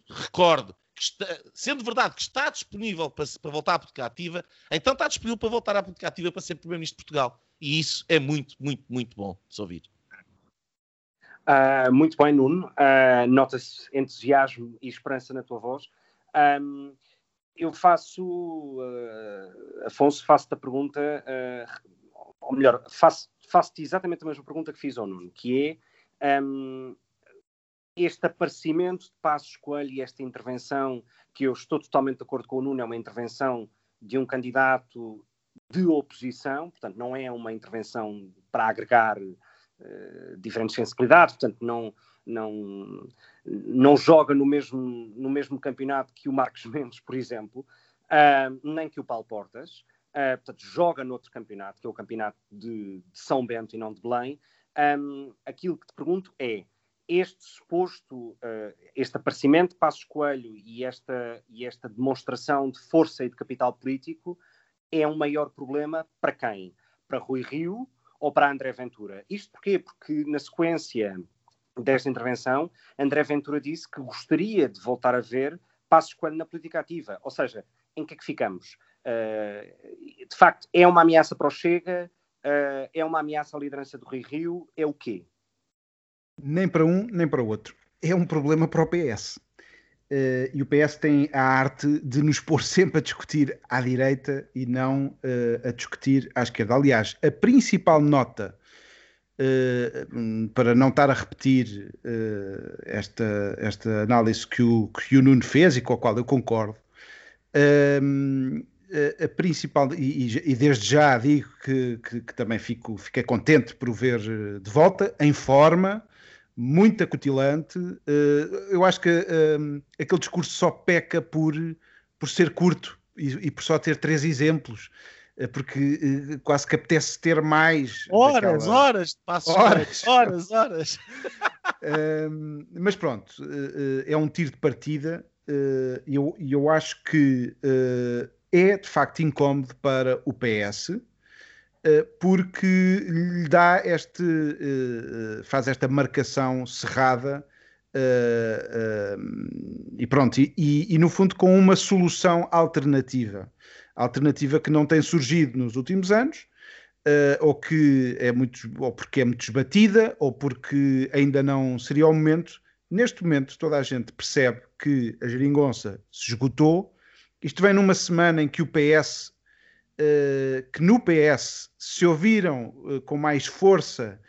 recordo, que está, sendo verdade que está disponível para, para, voltar à política ativa, então está disponível para voltar à política ativa para ser Primeiro-Ministro de Portugal. E isso é muito, muito, muito bom de se ouvir. Uh, muito bem, Nuno. Uh, Nota-se entusiasmo e esperança na tua voz. Um, eu faço, uh, Afonso, faço-te a pergunta, ou melhor, faço, faço-te exatamente a mesma pergunta que fiz ao Nuno, que é um, este aparecimento de Passos Coelho e esta intervenção, que eu estou totalmente de acordo com o Nuno, é uma intervenção de um candidato de oposição, portanto, não é uma intervenção para agregar uh, diferentes sensibilidades, portanto, não, não, não joga no mesmo, no mesmo campeonato que o Marcos Mendes, por exemplo, uh, nem que o Paulo Portas. Uh, portanto, joga noutro campeonato, que é o campeonato de, de São Bento e não de Belém. Um, aquilo que te pergunto é, este suposto, uh, este aparecimento de Passos Coelho e esta, e esta demonstração de força e de capital político é um maior problema para quem? Para Rui Rio ou para André Ventura? Isto porquê? Porque na sequência desta intervenção, André Ventura disse que gostaria de voltar a ver Passos Coelho na política ativa. Ou seja, em que é que ficamos? Uh, de facto, é uma ameaça para o Chega? Uh, é uma ameaça à liderança do Rio Rio? É o quê? Nem para um, nem para o outro. É um problema para o PS. Uh, e o PS tem a arte de nos pôr sempre a discutir à direita e não a discutir à esquerda. Aliás, a principal nota Uh, para não estar a repetir uh, esta, esta análise que o, que o Nuno fez e com a qual eu concordo, uh, a principal, e, e, desde já digo que, que, que, também fico, fiquei contente por o ver de volta, em forma, muito acutilante. eu acho que aquele discurso só peca por, por ser curto e, e por só ter três exemplos. É porque uh, quase que apetece ter mais. Horas, daquela... horas de passos horas, horas, horas. uh, mas pronto, é um tiro de partida e eu, eu acho que é de facto incómodo para o PS porque lhe dá este, faz esta marcação cerrada e pronto, e, e, no fundo com uma solução alternativa, alternativa que não tem surgido nos últimos anos, ou que é muito, ou porque é muito esbatida, ou porque ainda não seria o momento. Neste momento, toda a gente percebe que a geringonça se esgotou. Isto vem numa semana em que o PS uh, que no PS se ouviram uh, com mais força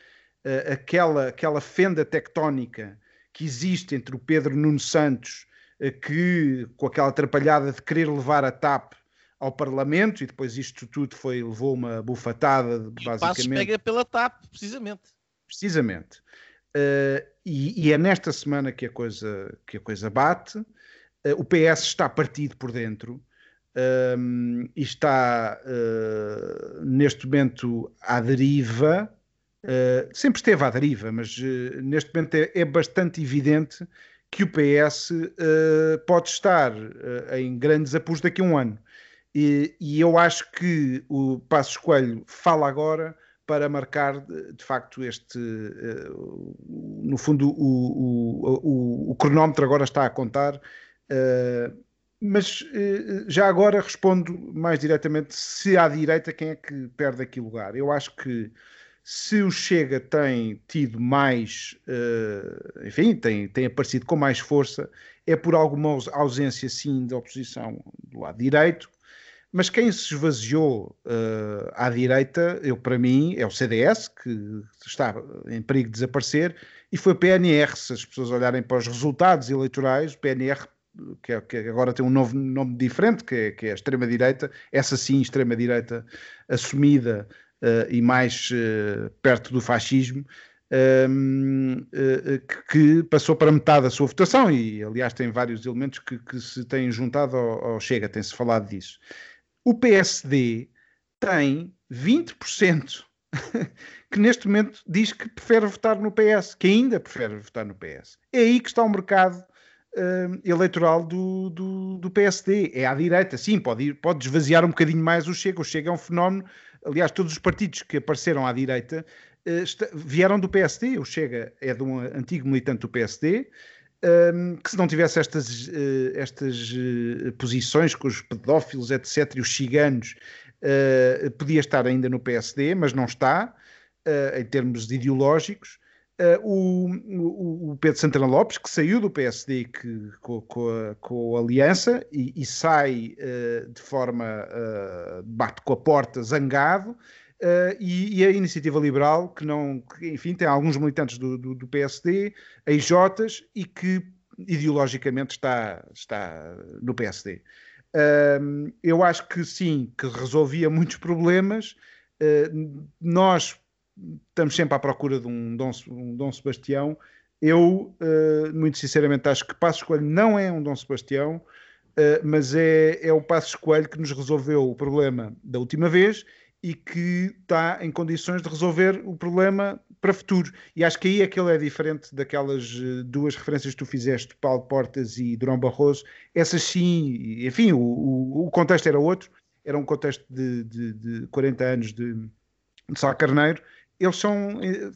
uh, aquela, aquela fenda tectónica que existe entre o Pedro Nuno Santos, que com aquela atrapalhada de querer levar a TAP ao Parlamento, e depois isto tudo foi, levou uma bufatada, e basicamente. O pega pela TAP, precisamente. Precisamente. E, e, é nesta semana que a coisa, que a coisa bate. o PS está partido por dentro um, e está uh, neste momento à deriva. Uh, sempre esteve à deriva, mas uh, neste momento é, é, bastante evidente que o PS pode estar em grandes apuros daqui a um ano. E, e, eu acho que o Passos Coelho fala agora para marcar de facto este no fundo o, o, o, o, cronómetro agora está a contar uh, mas eh, já agora respondo mais diretamente se à direita quem é que perde aqui lugar. Eu acho que se o Chega tem tido mais, uh, enfim, tem, tem aparecido com mais força, é por alguma ausência, sim, da oposição do lado direito, mas quem se esvaziou à direita, eu para mim, é o CDS, que está em perigo de desaparecer, e foi o PNR. Se as pessoas olharem para os resultados eleitorais, o PNR que, é, que agora tem um novo nome diferente, que é, que é a extrema-direita, essa sim, extrema-direita assumida uh, e mais uh, perto do fascismo, um, ehm, uh, que, passou para metade da sua votação e, aliás, tem vários elementos que, que se têm juntado ao, ao Chega, tem-se falado disso. O PSD tem 20% que neste momento diz que prefere votar no PS, que ainda prefere votar no PS. É aí que está o mercado uh, eleitoral do, do, do, PSD. É à direita, sim, pode, ir, pode esvaziar um bocadinho mais o Chega. O Chega é um fenómeno. Aliás, todos os partidos que apareceram à direita uh, vieram do PSD. O Chega é de um antigo militante do PSD. Um, que se não tivesse estas, uh, estas uh, posições com os pedófilos, etc., e os ciganos, uh, podia estar ainda no PSD, mas não está, em termos ideológicos. Uh, o, o, Pedro Santana Lopes, que saiu do PSD que, com, com, a, com, a, aliança e, e sai uh, de forma, uh, bate com a porta, zangado, e, e, a Iniciativa Liberal, que não, que, enfim, tem alguns militantes do, do, do PSD, EIJs, e que ideologicamente está, está no PSD. eu acho que sim, que resolvia muitos problemas. nós estamos sempre à procura de um Dom, um Dom Sebastião. Eu, uh, muito sinceramente, acho que Passos Coelho não é um Dom Sebastião, uh, mas é, é o Passos Coelho que nos resolveu o problema da última vez e que está em condições de resolver o problema para futuro. E acho que aí é que ele é diferente daquelas uh, duas referências que tu fizeste, Paulo Portas e Durão Barroso. Essas sim, enfim, o, o, o contexto era outro, era um contexto de, de, de 40 anos de, de Sá Carneiro, eles são, eh,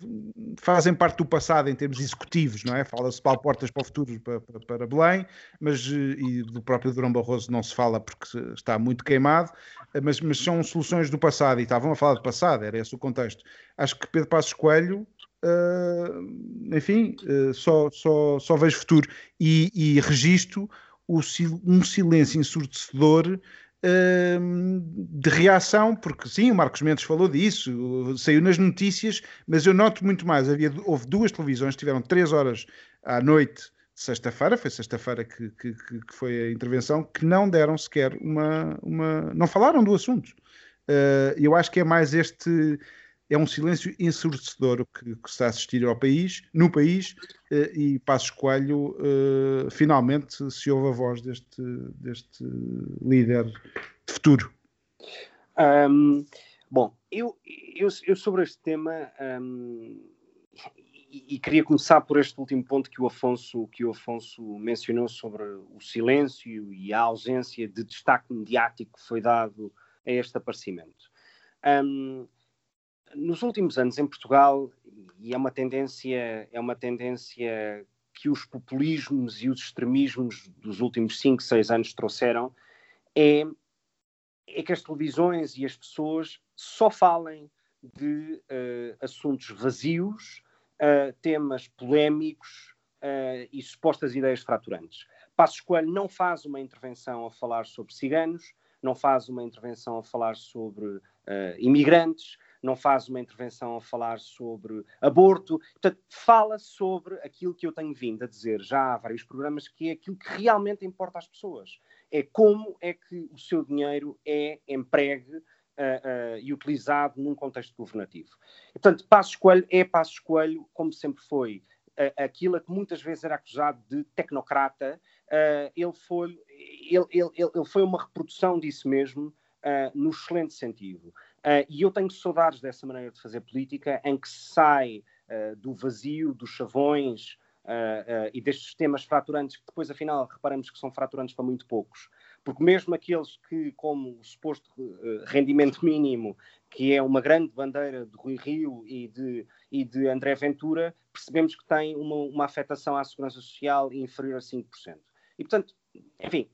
fazem parte do passado em termos executivos, não é? Fala-se Paulo Portas para o futuro, para, para, para, Belém, mas eh, e do próprio Durão Barroso não se fala porque está muito queimado, eh, mas, mas são soluções do passado e estavam a falar do passado, era esse o contexto. Acho que Pedro Passos Coelho, uh, enfim, uh, só, só, só vejo futuro e, e registro o, um silêncio ensurdecedor de reação, porque sim, o Marcos Mendes falou disso, saiu nas notícias, mas eu noto muito mais. Havia, houve duas televisões, tiveram três horas à noite sexta-feira, foi sexta-feira que, que, que, foi a intervenção, que não deram sequer uma. uma não falaram do assunto. Uh, eu acho que é mais este é um silêncio ensurdecedor que, que está a assistir ao país, no país, uh, e Passos Coelho uh, finalmente se ouve a voz deste, deste líder de futuro. Um, bom, eu, eu, eu, sobre este tema um, e, e, queria começar por este último ponto que o Afonso que o Afonso mencionou sobre o silêncio e a ausência de destaque mediático que foi dado a este aparecimento. Um, nos últimos anos em Portugal, e é uma tendência, é uma tendência que os populismos e os extremismos dos últimos 5, 6 anos trouxeram, é, é que as televisões e as pessoas só falem de uh, assuntos vazios, uh, temas polémicos uh, e supostas ideias fraturantes. Passos Coelho não faz uma intervenção a falar sobre ciganos, não faz uma intervenção a falar sobre imigrantes, não faz uma intervenção a falar sobre aborto. Portanto, fala sobre aquilo que eu tenho vindo a dizer já há vários programas, que é aquilo que realmente importa às pessoas. É como é que o seu dinheiro é empregue uh, uh, e utilizado num contexto governativo. portanto, Passos Coelho é Passos Coelho, como sempre foi, aquilo que muitas vezes era acusado de tecnocrata, ele, foi, ele, ele, ele foi uma reprodução disso mesmo, no excelente sentido. Uh, e eu tenho saudades dessa maneira de fazer política, em que sai uh, do vazio, dos chavões uh, e destes temas fraturantes, que depois, afinal, reparamos que são fraturantes para muito poucos. Porque mesmo aqueles que, como o suposto rendimento mínimo, que é uma grande bandeira de Rui Rio e de, e de André Ventura, percebemos que tem uma, uma afetação à segurança social inferior a 5%. E, portanto, enfim,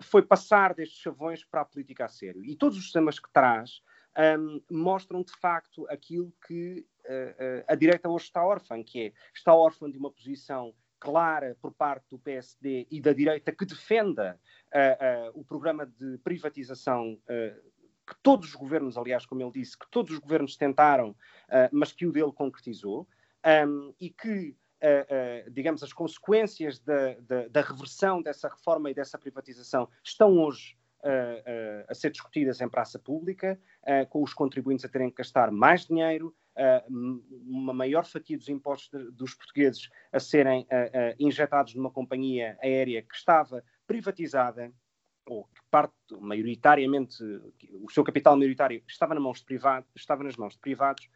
foi passar destes chavões para a política a sério. E todos os temas que traz um, mostram de facto aquilo que uh, uh, a direita hoje está órfã, que é está órfã de uma posição clara por parte do PSD e da direita que defenda uh, o programa de privatização que todos os governos, aliás, como ele disse, que todos os governos tentaram, mas que o dele concretizou, um, e que Uh, uh, digamos, as consequências da, da, da, reversão dessa reforma e dessa privatização estão hoje a ser discutidas em praça pública, com os contribuintes a terem que gastar mais dinheiro, uma maior fatia dos impostos dos portugueses a serem injetados numa companhia aérea que estava privatizada, ou que parte maioritariamente, o seu capital maioritário estava, na mãos de privado, estava nas mãos de privados,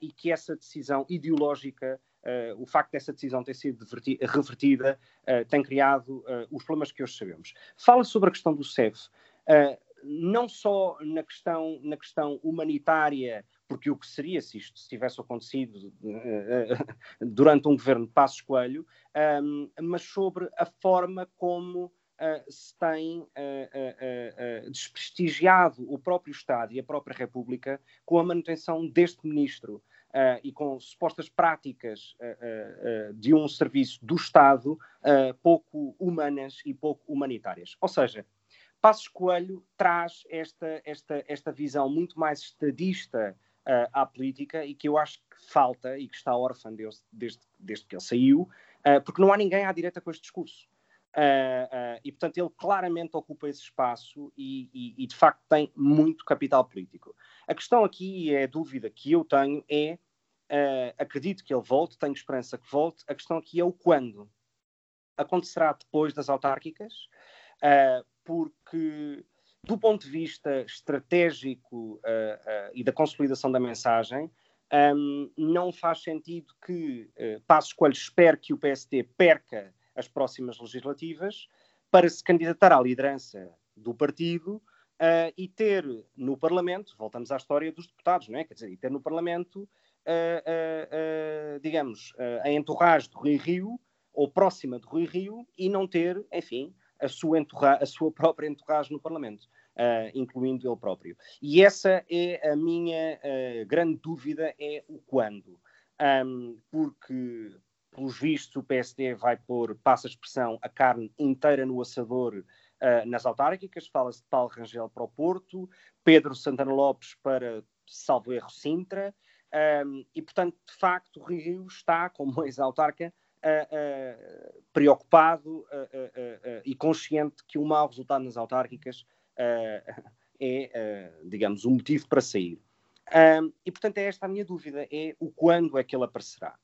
e que essa decisão ideológica Uh, o facto dessa decisão ter sido revertida uh, tem criado uh, os problemas que hoje sabemos. Fala sobre a questão do CEF, não só na questão, na questão humanitária, porque o que seria se isto tivesse acontecido durante um governo de Passos Coelho, um, mas sobre a forma como se tem desprestigiado o próprio Estado e a própria República com a manutenção deste ministro uh, e com supostas práticas uh, de um serviço do Estado pouco humanas e pouco humanitárias. Ou seja, Passos Coelho traz esta, esta, esta visão muito mais estadista à política e que eu acho que falta e que está órfã desde, desde, desde que ele saiu, porque não há ninguém à direita com este discurso. Uh, uh, e, portanto, ele claramente ocupa esse espaço e, e, e, de facto, tem muito capital político. A questão aqui, é a dúvida que eu tenho, é: uh, acredito que ele volte, tenho esperança que volte. A questão aqui é o quando. Acontecerá depois das autárquicas, porque, do ponto de vista estratégico e da consolidação da mensagem, um, não faz sentido que uh, Passos Coelho espere que o PSD perca as próximas legislativas para se candidatar à liderança do partido uh, e ter no Parlamento, voltamos à história dos deputados, não é? Quer dizer, e ter no Parlamento, uh, uh, digamos, a entorragem de Rui Rio, ou próxima de Rui Rio, e não ter, enfim, a sua, entorra a sua própria entorragem no Parlamento. Incluindo ele próprio. E essa é a minha grande dúvida, é o quando. Um, porque pelos vistos, o PSD vai pôr, passa a expressão, a carne inteira no assador uh, nas autárquicas. Fala-se de Paulo Rangel para o Porto, Pedro Santana Lopes para, salvo erro, Sintra. Um, e, portanto, de facto, o Rio está, como ex-autarca, uh, uh, preocupado e consciente que o mau resultado nas autárquicas é, digamos, um motivo para sair. Um, e, portanto, é esta a minha dúvida, é o quando é que ele aparecerá.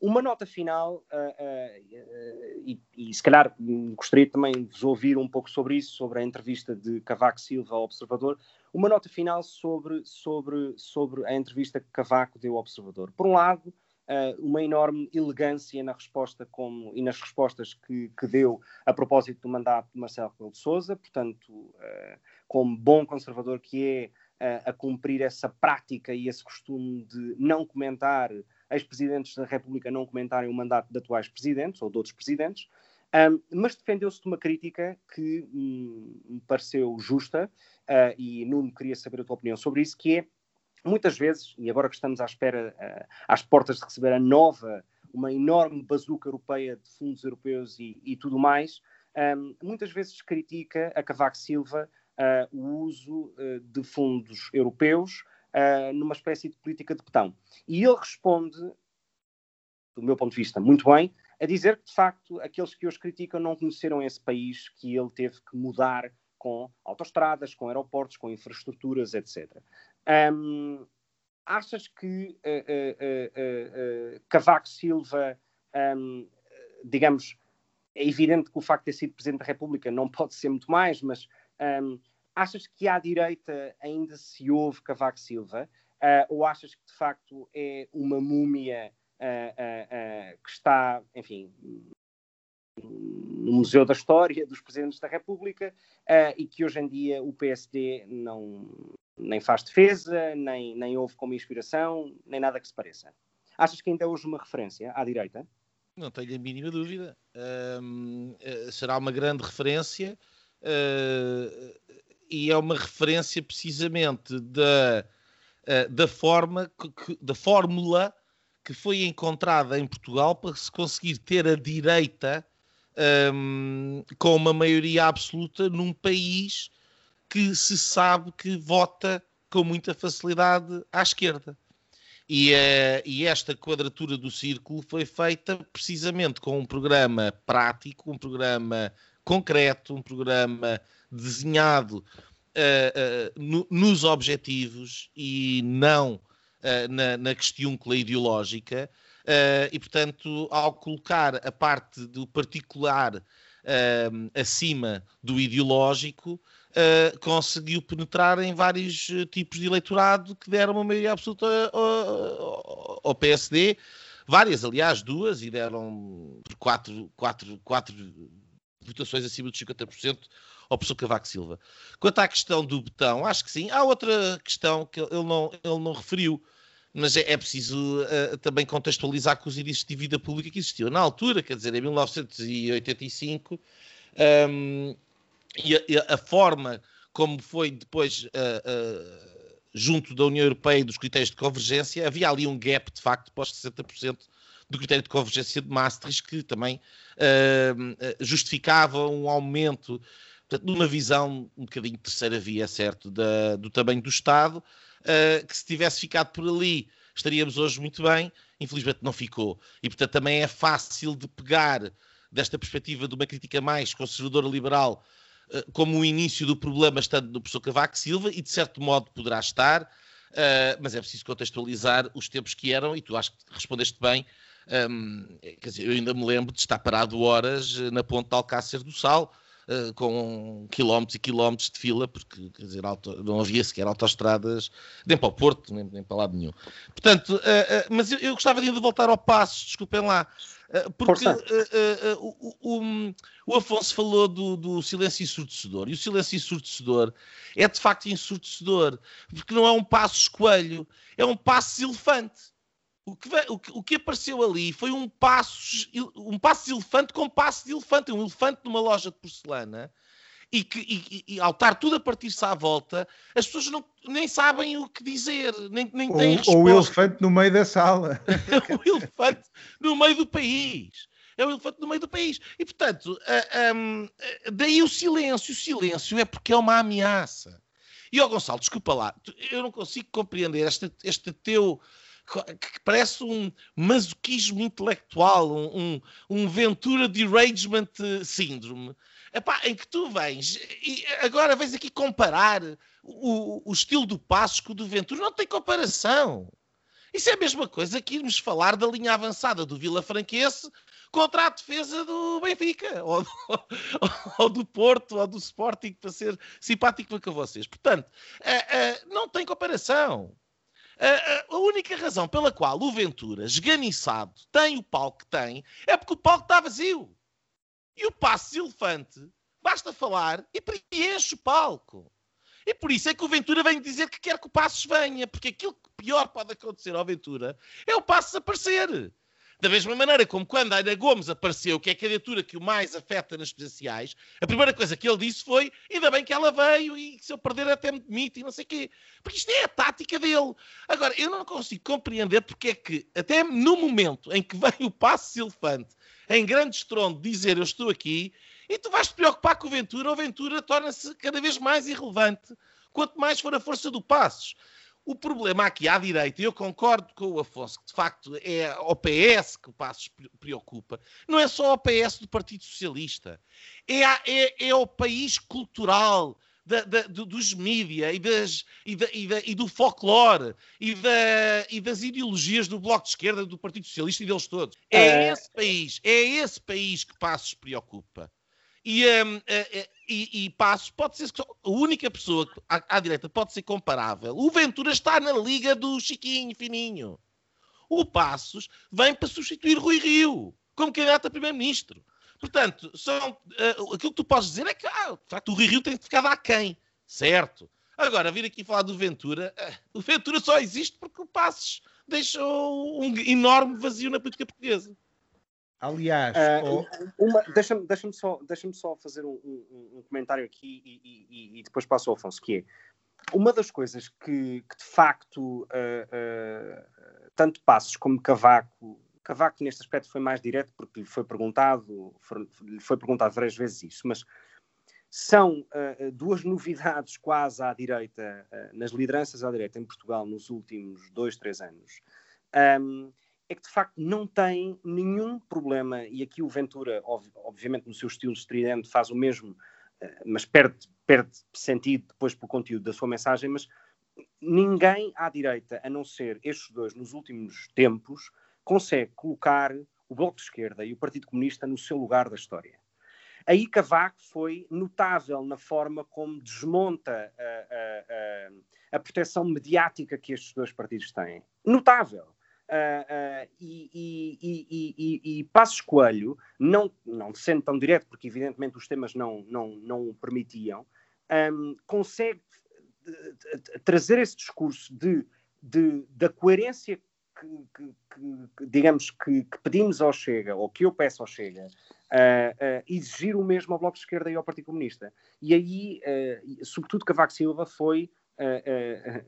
Uma nota final, uh, uh, e, e, se calhar gostaria também de vos ouvir um pouco sobre isso, sobre a entrevista de Cavaco Silva ao Observador. Uma nota final sobre, sobre, sobre a entrevista que Cavaco deu ao Observador. Por um lado, uh, uma enorme elegância na resposta como, e nas respostas que, que deu a propósito do mandato de Marcelo Rebelo de Sousa, portanto, como bom conservador que é, a, a cumprir essa prática e esse costume de não comentar, ex-presidentes da República não comentarem o mandato de atuais presidentes ou de outros presidentes, um, mas defendeu-se de uma crítica que hum, me pareceu justa uh, e Nuno queria saber a tua opinião sobre isso, que é muitas vezes, e agora que estamos à espera, uh, às portas de receber a nova, uma enorme bazuca europeia de fundos europeus e, e tudo mais, um, muitas vezes critica a Cavaco Silva uh, o uso de fundos europeus uh, numa espécie de política de botão. E ele responde, do meu ponto de vista, muito bem, a dizer que, de facto, aqueles que os criticam não conheceram esse país que ele teve que mudar com autoestradas, com aeroportos, com infraestruturas, etc. Um, achas que uh, uh, Cavaco Silva, um, digamos, é evidente que o facto de ter sido Presidente da República não pode ser muito mais, mas um, achas que à direita ainda se ouve Cavaco Silva? Uh, ou achas que de facto é uma múmia uh, uh, que está, enfim, no Museu da História dos Presidentes da República e que hoje em dia o PSD não, nem faz defesa, nem, nem ouve como inspiração, nem nada que se pareça? Achas que ainda é hoje uma referência à direita? Não tenho a mínima dúvida. será uma grande referência uh, e é uma referência precisamente da, uh, da forma, que, da fórmula que foi encontrada em Portugal para se conseguir ter a direita um, ehm, com uma maioria absoluta num país que se sabe que vota com muita facilidade à esquerda. E, uh, e, esta quadratura do círculo foi feita precisamente com um programa prático, um programa concreto, um programa desenhado uh, uh, no, nos objetivos e não uh, na, na questiúncula ideológica. e, portanto, ao colocar a parte do particular acima do ideológico, conseguiu penetrar em vários tipos de eleitorado que deram uma maioria absoluta ao, ao PSD. Várias, aliás, duas, e deram quatro, quatro, quatro votações acima dos 50% ao professor Cavaco Silva. Quanto à questão do botão, acho que sim. Há outra questão que ele não, ele não referiu, mas é, é preciso uh, também contextualizar com os índices de dívida pública que existiam na altura, quer dizer, em 1985, um, e, a, a, forma como foi depois. Uh, uh, junto da União Europeia e dos critérios de convergência, havia ali um gap, de facto, pós 60% do critério de convergência de Maastricht, que também uh, justificava um aumento, portanto, numa visão um bocadinho terceira via, certo, da, do tamanho do Estado, uh, que se tivesse ficado por ali estaríamos hoje muito bem, infelizmente não ficou. E, portanto, também é fácil de pegar desta perspectiva de uma crítica mais conservadora liberal como o início do problema estando no professor Cavaco Silva e de certo modo poderá estar, mas é preciso contextualizar os tempos que eram e tu acho que respondeste bem um, dizer, eu ainda me lembro de estar parado horas eh, na ponte de Alcácer do Sal, uh, com quilómetros e quilómetros de fila, porque quer dizer, auto, não havia sequer autoestradas nem para o Porto, nem, nem para lado nenhum. Portanto, uh, uh, mas eu, eu, gostava de voltar ao passo, desculpem lá. Porque o, o, o, Afonso falou do, do silêncio ensurdecedor, e o silêncio ensurdecedor é de facto ensurdecedor, porque não é um passo escoelho, é um passo elefante o que, o, que, o que, apareceu ali foi um passo, um passo de elefante com passo de elefante, um elefante numa loja de porcelana, e que e, e, ao estar tudo a partir-se à volta, as pessoas não, nem sabem o que dizer, nem, nem ou, têm resposta. Ou o elefante no meio da sala. o elefante no meio do país. É o elefante no meio do país. E, portanto, uh, um, daí o silêncio. O silêncio é porque é uma ameaça. E, ó Gonçalo, desculpa lá, eu não consigo compreender este, este teu que parece um masoquismo intelectual, um, um, um Ventura Derangement Syndrome, epá, em que tu vens e agora vens aqui comparar o, o estilo do Passos com o do Ventura, não tem comparação. Isso é a mesma coisa que irmos falar da linha avançada do Vila Franquense contra a defesa do Benfica, ou do, ou do Porto, ou do Sporting, para ser simpático para vocês. Portanto, uh, uh, não tem comparação. A, a, única razão pela qual o Ventura, esganiçado, tem o palco que tem é porque o palco está vazio. E o passo elefante, basta falar e preenche o palco. E por isso é que o Ventura vem dizer que quer que o Passos venha, porque aquilo que pior pode acontecer ao Ventura é o Passos aparecer. Da mesma maneira como quando a Ana Gomes apareceu, que é a candidatura que o mais afeta nas presidenciais, a primeira coisa que ele disse foi: ainda bem que ela veio e se eu perder até me demite e não sei o quê. Porque isto é a tática dele. Agora, eu não consigo compreender porque é que, até no momento em que vem o passo silfante em grande estrondo dizer eu estou aqui, e tu vais te preocupar com o Ventura, o Ventura torna-se cada vez mais irrelevante quanto mais for a força do Passos. O problema aqui à direita, e eu concordo com o Afonso, que de facto é o PS que o Passos preocupa, não é só o PS do Partido Socialista, é, a, é, é o país cultural da, da, dos mídia e, das, e, da, e, e, do folclore e, e, das ideologias do Bloco de Esquerda, do Partido Socialista e deles todos. É, é esse país, é esse país que Passos preocupa. E, um, e, e Passos pode ser a única pessoa à, à, direita pode ser comparável. O Ventura está na liga do Chiquinho Fininho. O Passos vem para substituir Rui Rio como candidato a primeiro-ministro. Portanto, são, uh, aquilo que tu podes dizer é que ah, de facto, o Rui Rio tem ficar aquém, certo? Agora, vir aqui falar do Ventura, uh, o Ventura só existe porque o Passos deixou um enorme vazio na política portuguesa. Aliás, uh, deixa-me deixa só, deixa só fazer um, um, um comentário aqui e, e, e, depois passo ao Afonso, que é uma das coisas que, que de facto uh, uh, tanto Passos como Cavaco, Cavaco neste aspecto foi mais direto porque lhe foi perguntado, foi, lhe foi perguntado várias vezes isso, mas são duas novidades quase à direita, nas lideranças à direita em Portugal nos últimos dois, três anos. Um, é que de facto não tem nenhum problema, e aqui o Ventura, obviamente no seu estilo estridente, faz o mesmo, eh, mas perde, perde sentido depois pelo conteúdo da sua mensagem, mas ninguém à direita, a não ser estes dois nos últimos tempos, consegue colocar o Bloco de Esquerda e o Partido Comunista no seu lugar da história. Aí Cavaco foi notável na forma como desmonta a, a, a, a proteção mediática que estes dois partidos têm. Notável. Uh, uh, e, e, e, e, Passos Coelho, não, não sendo tão direto, porque evidentemente os temas não, não, não o permitiam, um, consegue trazer esse discurso de, de da coerência que, que, que digamos, que, que, pedimos ao Chega, ou que eu peço ao Chega, uh, exigir o mesmo ao Bloco de Esquerda e ao Partido Comunista. E aí, sobretudo, Cavaco Silva foi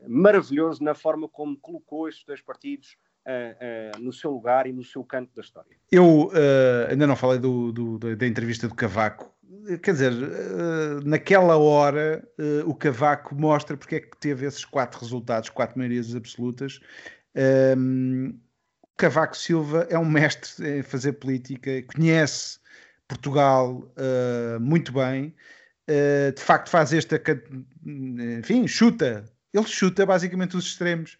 maravilhoso na forma como colocou estes dois partidos uh, uh, no seu lugar e no seu canto da história. Eu uh, ainda não falei do, do, da entrevista do Cavaco. Quer dizer, naquela hora o Cavaco mostra porque é que teve esses quatro resultados, quatro maiorias absolutas. Um, Cavaco Silva é um mestre em fazer política, conhece Portugal muito bem. de facto, faz esta. Enfim, chuta. Ele chuta basicamente os extremos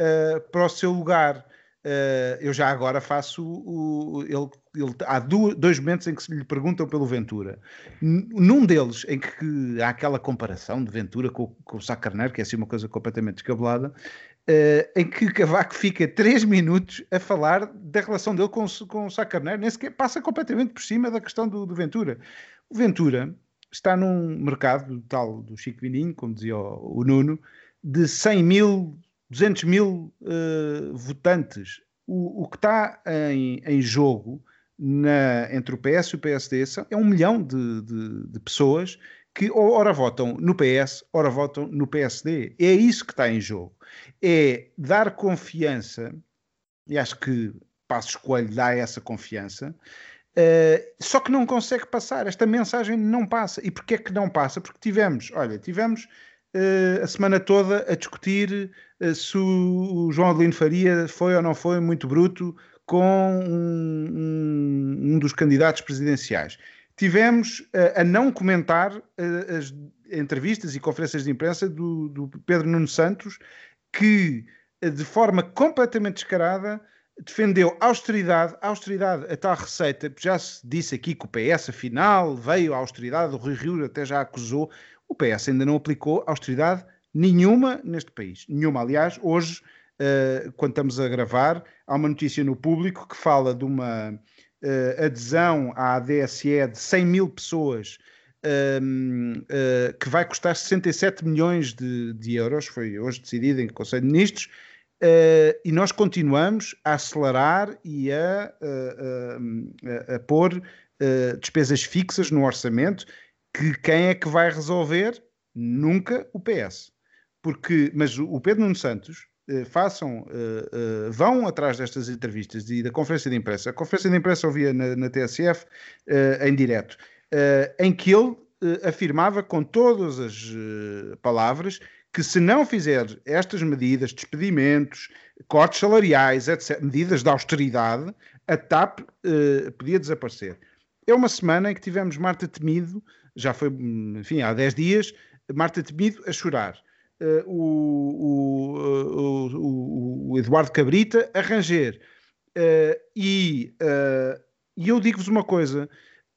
uh, para o seu lugar. Uh, eu já agora faço o. ele, ele, há dois momentos em que se lhe perguntam pelo Ventura. Num deles, em que há aquela comparação de Ventura com, com o Sá Carneiro, que é assim uma coisa completamente descabelada, uh, em que Cavaco fica três minutos a falar da relação dele com, com o Sá Carneiro, nem sequer passa completamente por cima da questão do, do Ventura. O Ventura está num mercado tal do Chico Vininho, como dizia o, o Nuno, de 100 mil 200 mil uh, votantes. O, o, que está em, em jogo na, entre o PS e o PSD é um milhão de, de, de, pessoas que ora votam no PS, ora votam no PSD. É isso que está em jogo. É dar confiança, e acho que Passo Escolho dá essa confiança, uh, só que não consegue passar. Esta mensagem não passa. E porquê é que não passa? Porque tivemos, olha, tivemos a semana toda a discutir uh, se o João Adelino Faria foi ou não foi muito bruto com um, um, dos candidatos presidenciais. Tivemos uh, a não comentar as entrevistas e conferências de imprensa do, do Pedro Nuno Santos, que de forma completamente descarada defendeu austeridade, austeridade, a tal receita, já se disse aqui que o PS afinal veio à austeridade, o Rui Rio até já acusou, o PS ainda não aplicou austeridade nenhuma neste país. Nenhuma. Aliás, hoje, uh, quando estamos a gravar, há uma notícia no público que fala de uma uh, adesão à DSE de 100 mil pessoas um, uh, que vai custar 67 milhões de, de, euros, foi hoje decidido em Conselho de Ministros, uh, e nós continuamos a acelerar e a, a, a, a pôr despesas fixas no orçamento, que quem é que vai resolver? Nunca o PS. Porque, mas o Pedro Nuno Santos, façam, uh, uh, vão atrás destas entrevistas e da conferência de imprensa. A conferência de imprensa ouvia na, na TSF uh, em direto, em que ele afirmava com todas as palavras que se não fizer estas medidas, despedimentos, cortes salariais, etc., medidas de austeridade, a TAP podia desaparecer. É uma semana em que tivemos Marta Temido, já foi, enfim, há 10 dias, Marta Temido a chorar uh, o, o, o, Eduardo Cabrita a ranger. Uh, e, uh, e eu digo-vos uma coisa: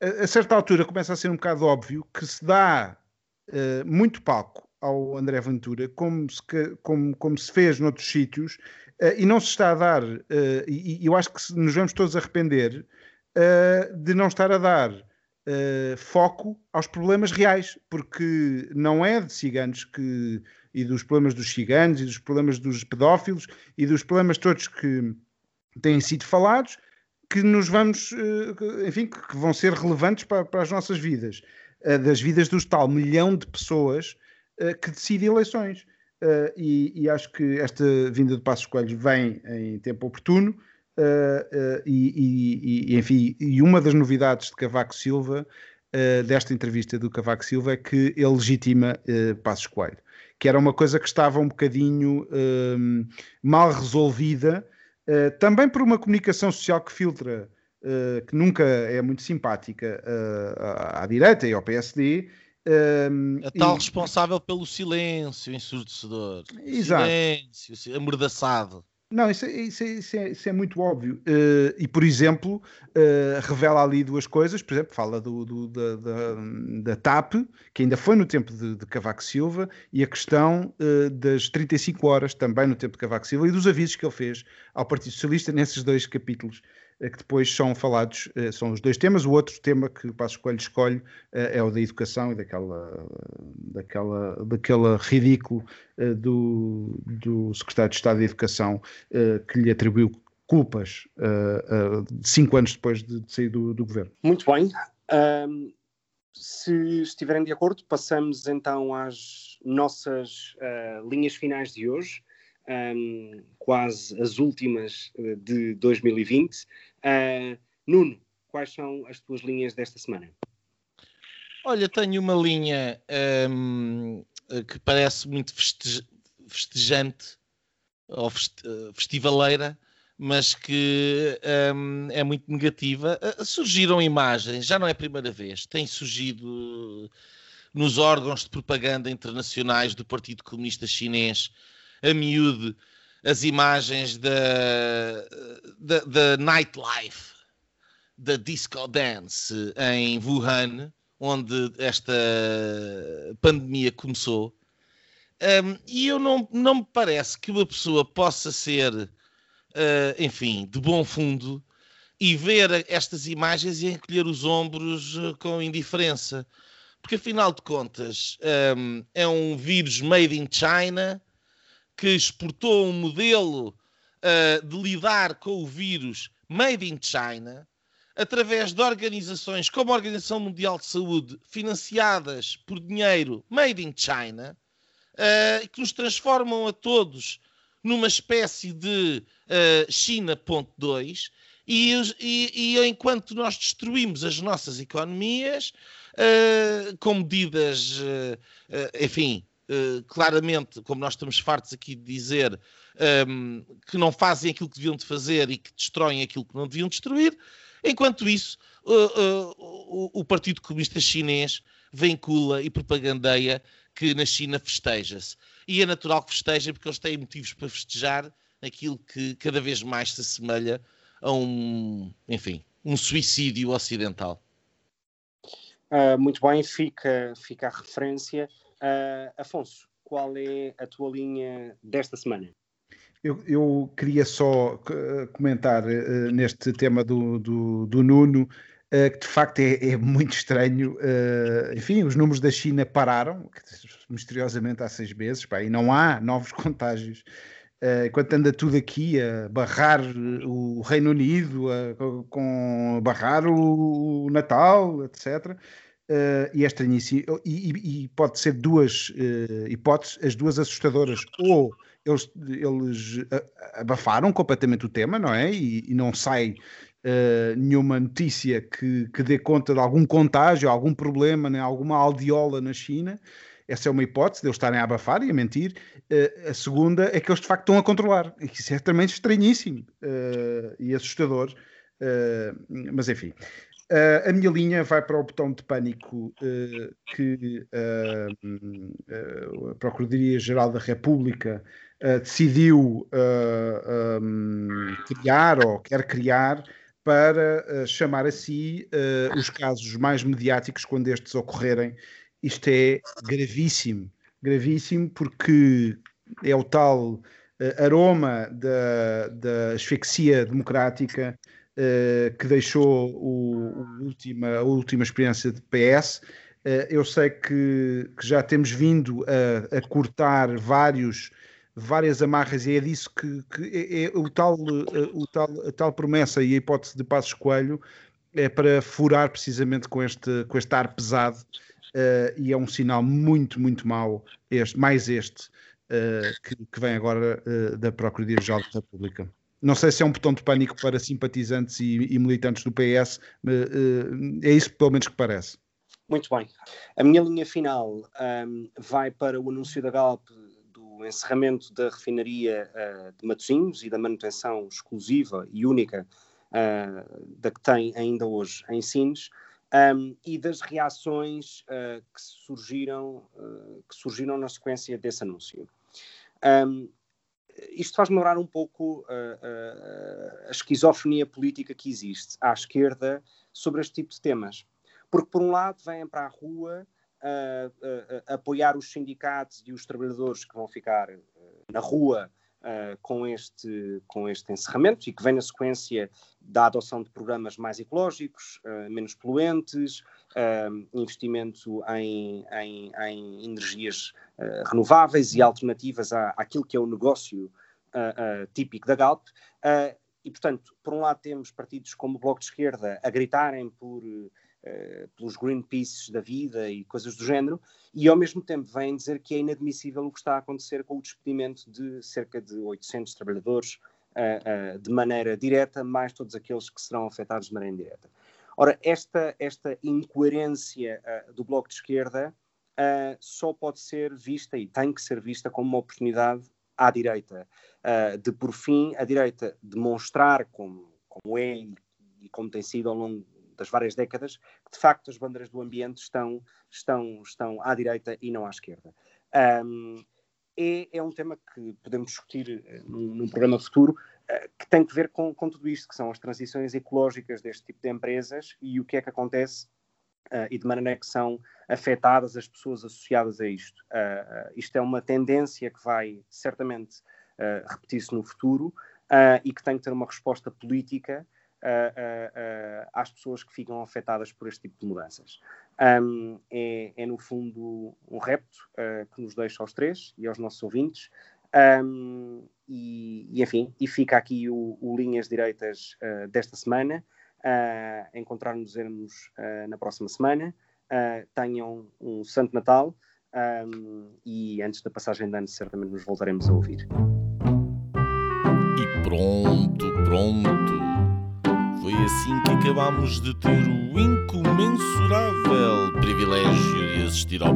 a, a, certa altura começa a ser um bocado óbvio que se dá muito palco ao André Ventura, como se, como, como se fez noutros sítios, e não se está a dar, e, e, eu acho que nos vamos todos arrepender de não estar a dar Uh, foco aos problemas reais, porque não é de ciganos que e dos problemas dos ciganos e dos problemas dos pedófilos e dos problemas todos que têm sido falados que nos vamos, eh, enfim, que vão ser relevantes para, para as nossas vidas, eh, das vidas dos tal milhão de pessoas eh, que decidem eleições. E, e, acho que esta vinda de Passos Coelhos vem em tempo oportuno e, e, enfim, e uma das novidades de Cavaco Silva, desta entrevista do Cavaco Silva, é que ele legitima Passos Coelho que era uma coisa que estava um bocadinho um, mal resolvida, uh, também por uma comunicação social que filtra, uh, que nunca é muito simpática uh, à, direita e ao PSD. Um, a tal e... responsável pelo silêncio ensurdecedor, Exato. silêncio amordaçado. Não, isso, é, isso, é, isso, é, isso é muito óbvio. Uh, e, por exemplo, uh, revela ali duas coisas. Por exemplo, fala do, do da, da, da, TAP, que ainda foi no tempo de, de Cavaco Silva, e a questão uh, das 35 horas, também no tempo de Cavaco Silva, e dos avisos que ele fez ao Partido Socialista nesses dois capítulos que depois são falados, são os dois temas. O outro tema que o Passo Coelho escolhe é o da educação e daquela, daquela, daquela ridículo do, do secretário de Estado de Educação que lhe atribuiu culpas cinco anos depois de, de sair do, do, governo. Muito bem. Um, se estiverem de acordo, passamos então às nossas uh, linhas finais de hoje um, quase as últimas eh, de 2020. Uh, Nuno, quais são as tuas linhas desta semana? Olha, tenho uma linha um, que parece muito feste festejante ou eh, festivaleira, mas que um, é muito negativa. Surgiram imagens, já não é a primeira vez, tem surgido nos órgãos de propaganda internacionais do Partido Comunista Chinês a miúde as imagens da, da, da nightlife, da disco dance em Wuhan, onde esta pandemia começou. Um, e eu não, não me parece que uma pessoa possa ser, uh, enfim, de bom fundo e ver estas imagens e encolher os ombros uh, com indiferença. Porque, afinal de contas, um, é um vírus made in China que exportou um modelo uh, de lidar com o vírus made in China, através de organizações como a Organização Mundial de Saúde, financiadas por dinheiro made in China, uh, que nos transformam a todos numa espécie de uh, China.2, e, e, e, enquanto nós destruímos as nossas economias uh, com medidas, enfim, uh, claramente, como nós estamos fartos aqui de dizer, um, ehm, que não fazem aquilo que deviam de fazer e que destroem aquilo que não deviam destruir. Enquanto isso, uh, uh, o, Partido Comunista Chinês vincula e propagandeia que na China festeja-se. E é natural que festejem porque eles têm motivos para festejar aquilo que cada vez mais se assemelha a um, enfim, um suicídio ocidental. Uh, muito bem, fica, fica a referência. Uh, Afonso, qual é a tua linha desta semana? Eu, eu queria só comentar uh, neste tema do, do, do Nuno uh, que de facto é, é muito estranho. Enfim, os números da China pararam, misteriosamente há seis meses, pá, e não há novos contágios. Enquanto anda tudo aqui a barrar o Reino Unido, a, com barrar o Natal, etc. Uh, e é estranhíssimo. E, e, e, pode ser duas uh, hipóteses, as duas assustadoras. Ou eles, eles abafaram completamente o tema, não é? E, e não sai uh, nenhuma notícia que, que dê conta de algum contágio, algum problema, né? alguma aldeola na China. Essa é uma hipótese de eles estarem a abafar e a mentir. A segunda é que eles de facto estão a controlar. Isso é também estranhíssimo e assustador. mas enfim. Uh, a minha linha vai para o botão de pânico uh, que uh, a Procuradoria-Geral da República decidiu um, criar ou quer criar para chamar a si os casos mais mediáticos quando estes ocorrerem. Isto é gravíssimo, gravíssimo porque é o tal aroma da, da asfixia democrática uh, que deixou o, o última, a última experiência de PS. Uh, eh, eu sei que, que, já temos vindo a, a, cortar vários, várias amarras e é disso que, que é, é, o tal, eh, o tal, a tal promessa e a hipótese de Passos Coelho é para furar precisamente com este, com este ar pesado uh, e é um sinal muito, muito mau, este, mais este, uh, que, que, vem agora uh, da Procuradoria-Geral da República. Não sei se é um botão de pânico para simpatizantes e, e militantes do PS, uh, é isso pelo menos que parece. Muito bem. A minha linha final um, vai para o anúncio da Galp do encerramento da refinaria uh, de Matosinhos e da manutenção exclusiva e única uh, da que tem ainda hoje em Sines. Um, e das reações uh, que, surgiram, que surgiram na sequência desse anúncio. Um, isto faz-me lembrar um pouco uh, uh, a esquizofrenia política que existe à esquerda sobre este tipo de temas. Porque, por um lado, vêm para a rua uh, apoiar os sindicatos e os trabalhadores que vão ficar na rua com, este, com este encerramento e que vem na sequência da adoção de programas mais ecológicos, menos poluentes, investimento em, em, em energias uh, renováveis e alternativas à, àquilo que é o negócio uh, uh, típico da Galp. e, portanto, por um lado temos partidos como o Bloco de Esquerda a gritarem por, pelos Greenpeace da vida e coisas do género, e ao mesmo tempo vêm dizer que é inadmissível o que está a acontecer com o despedimento de cerca de 800 trabalhadores de maneira direta, mais todos aqueles que serão afetados de maneira indireta. Ora, esta, esta incoerência uh, do Bloco de Esquerda uh, só pode ser vista e tem que ser vista como uma oportunidade à direita, uh, de por fim a direita demonstrar como, como é e, como tem sido ao longo das várias décadas, que de facto as bandeiras do ambiente estão, estão, estão à direita e não à esquerda. Um, é, é, um tema que podemos discutir num, num programa futuro, que tem que ver com, com, tudo isto, que são as transições ecológicas deste tipo de empresas e o que é que acontece uh, e de maneira que são afetadas as pessoas associadas a isto. Uh, isto é uma tendência que vai certamente repetir-se no futuro e que tem que ter uma resposta política às pessoas que ficam afetadas por este tipo de mudanças. Um, é, é, no fundo, um repto que nos deixa aos três e aos nossos ouvintes um, e, e, enfim, e fica aqui o, o Linhas Direitas uh, desta semana. Uh, Encontrar-nos uh, na próxima semana. Tenham um Santo Natal um, e antes da passagem de ano, certamente nos voltaremos a ouvir. E pronto, pronto. Foi assim que acabámos de ter o incomensurável privilégio de assistir ao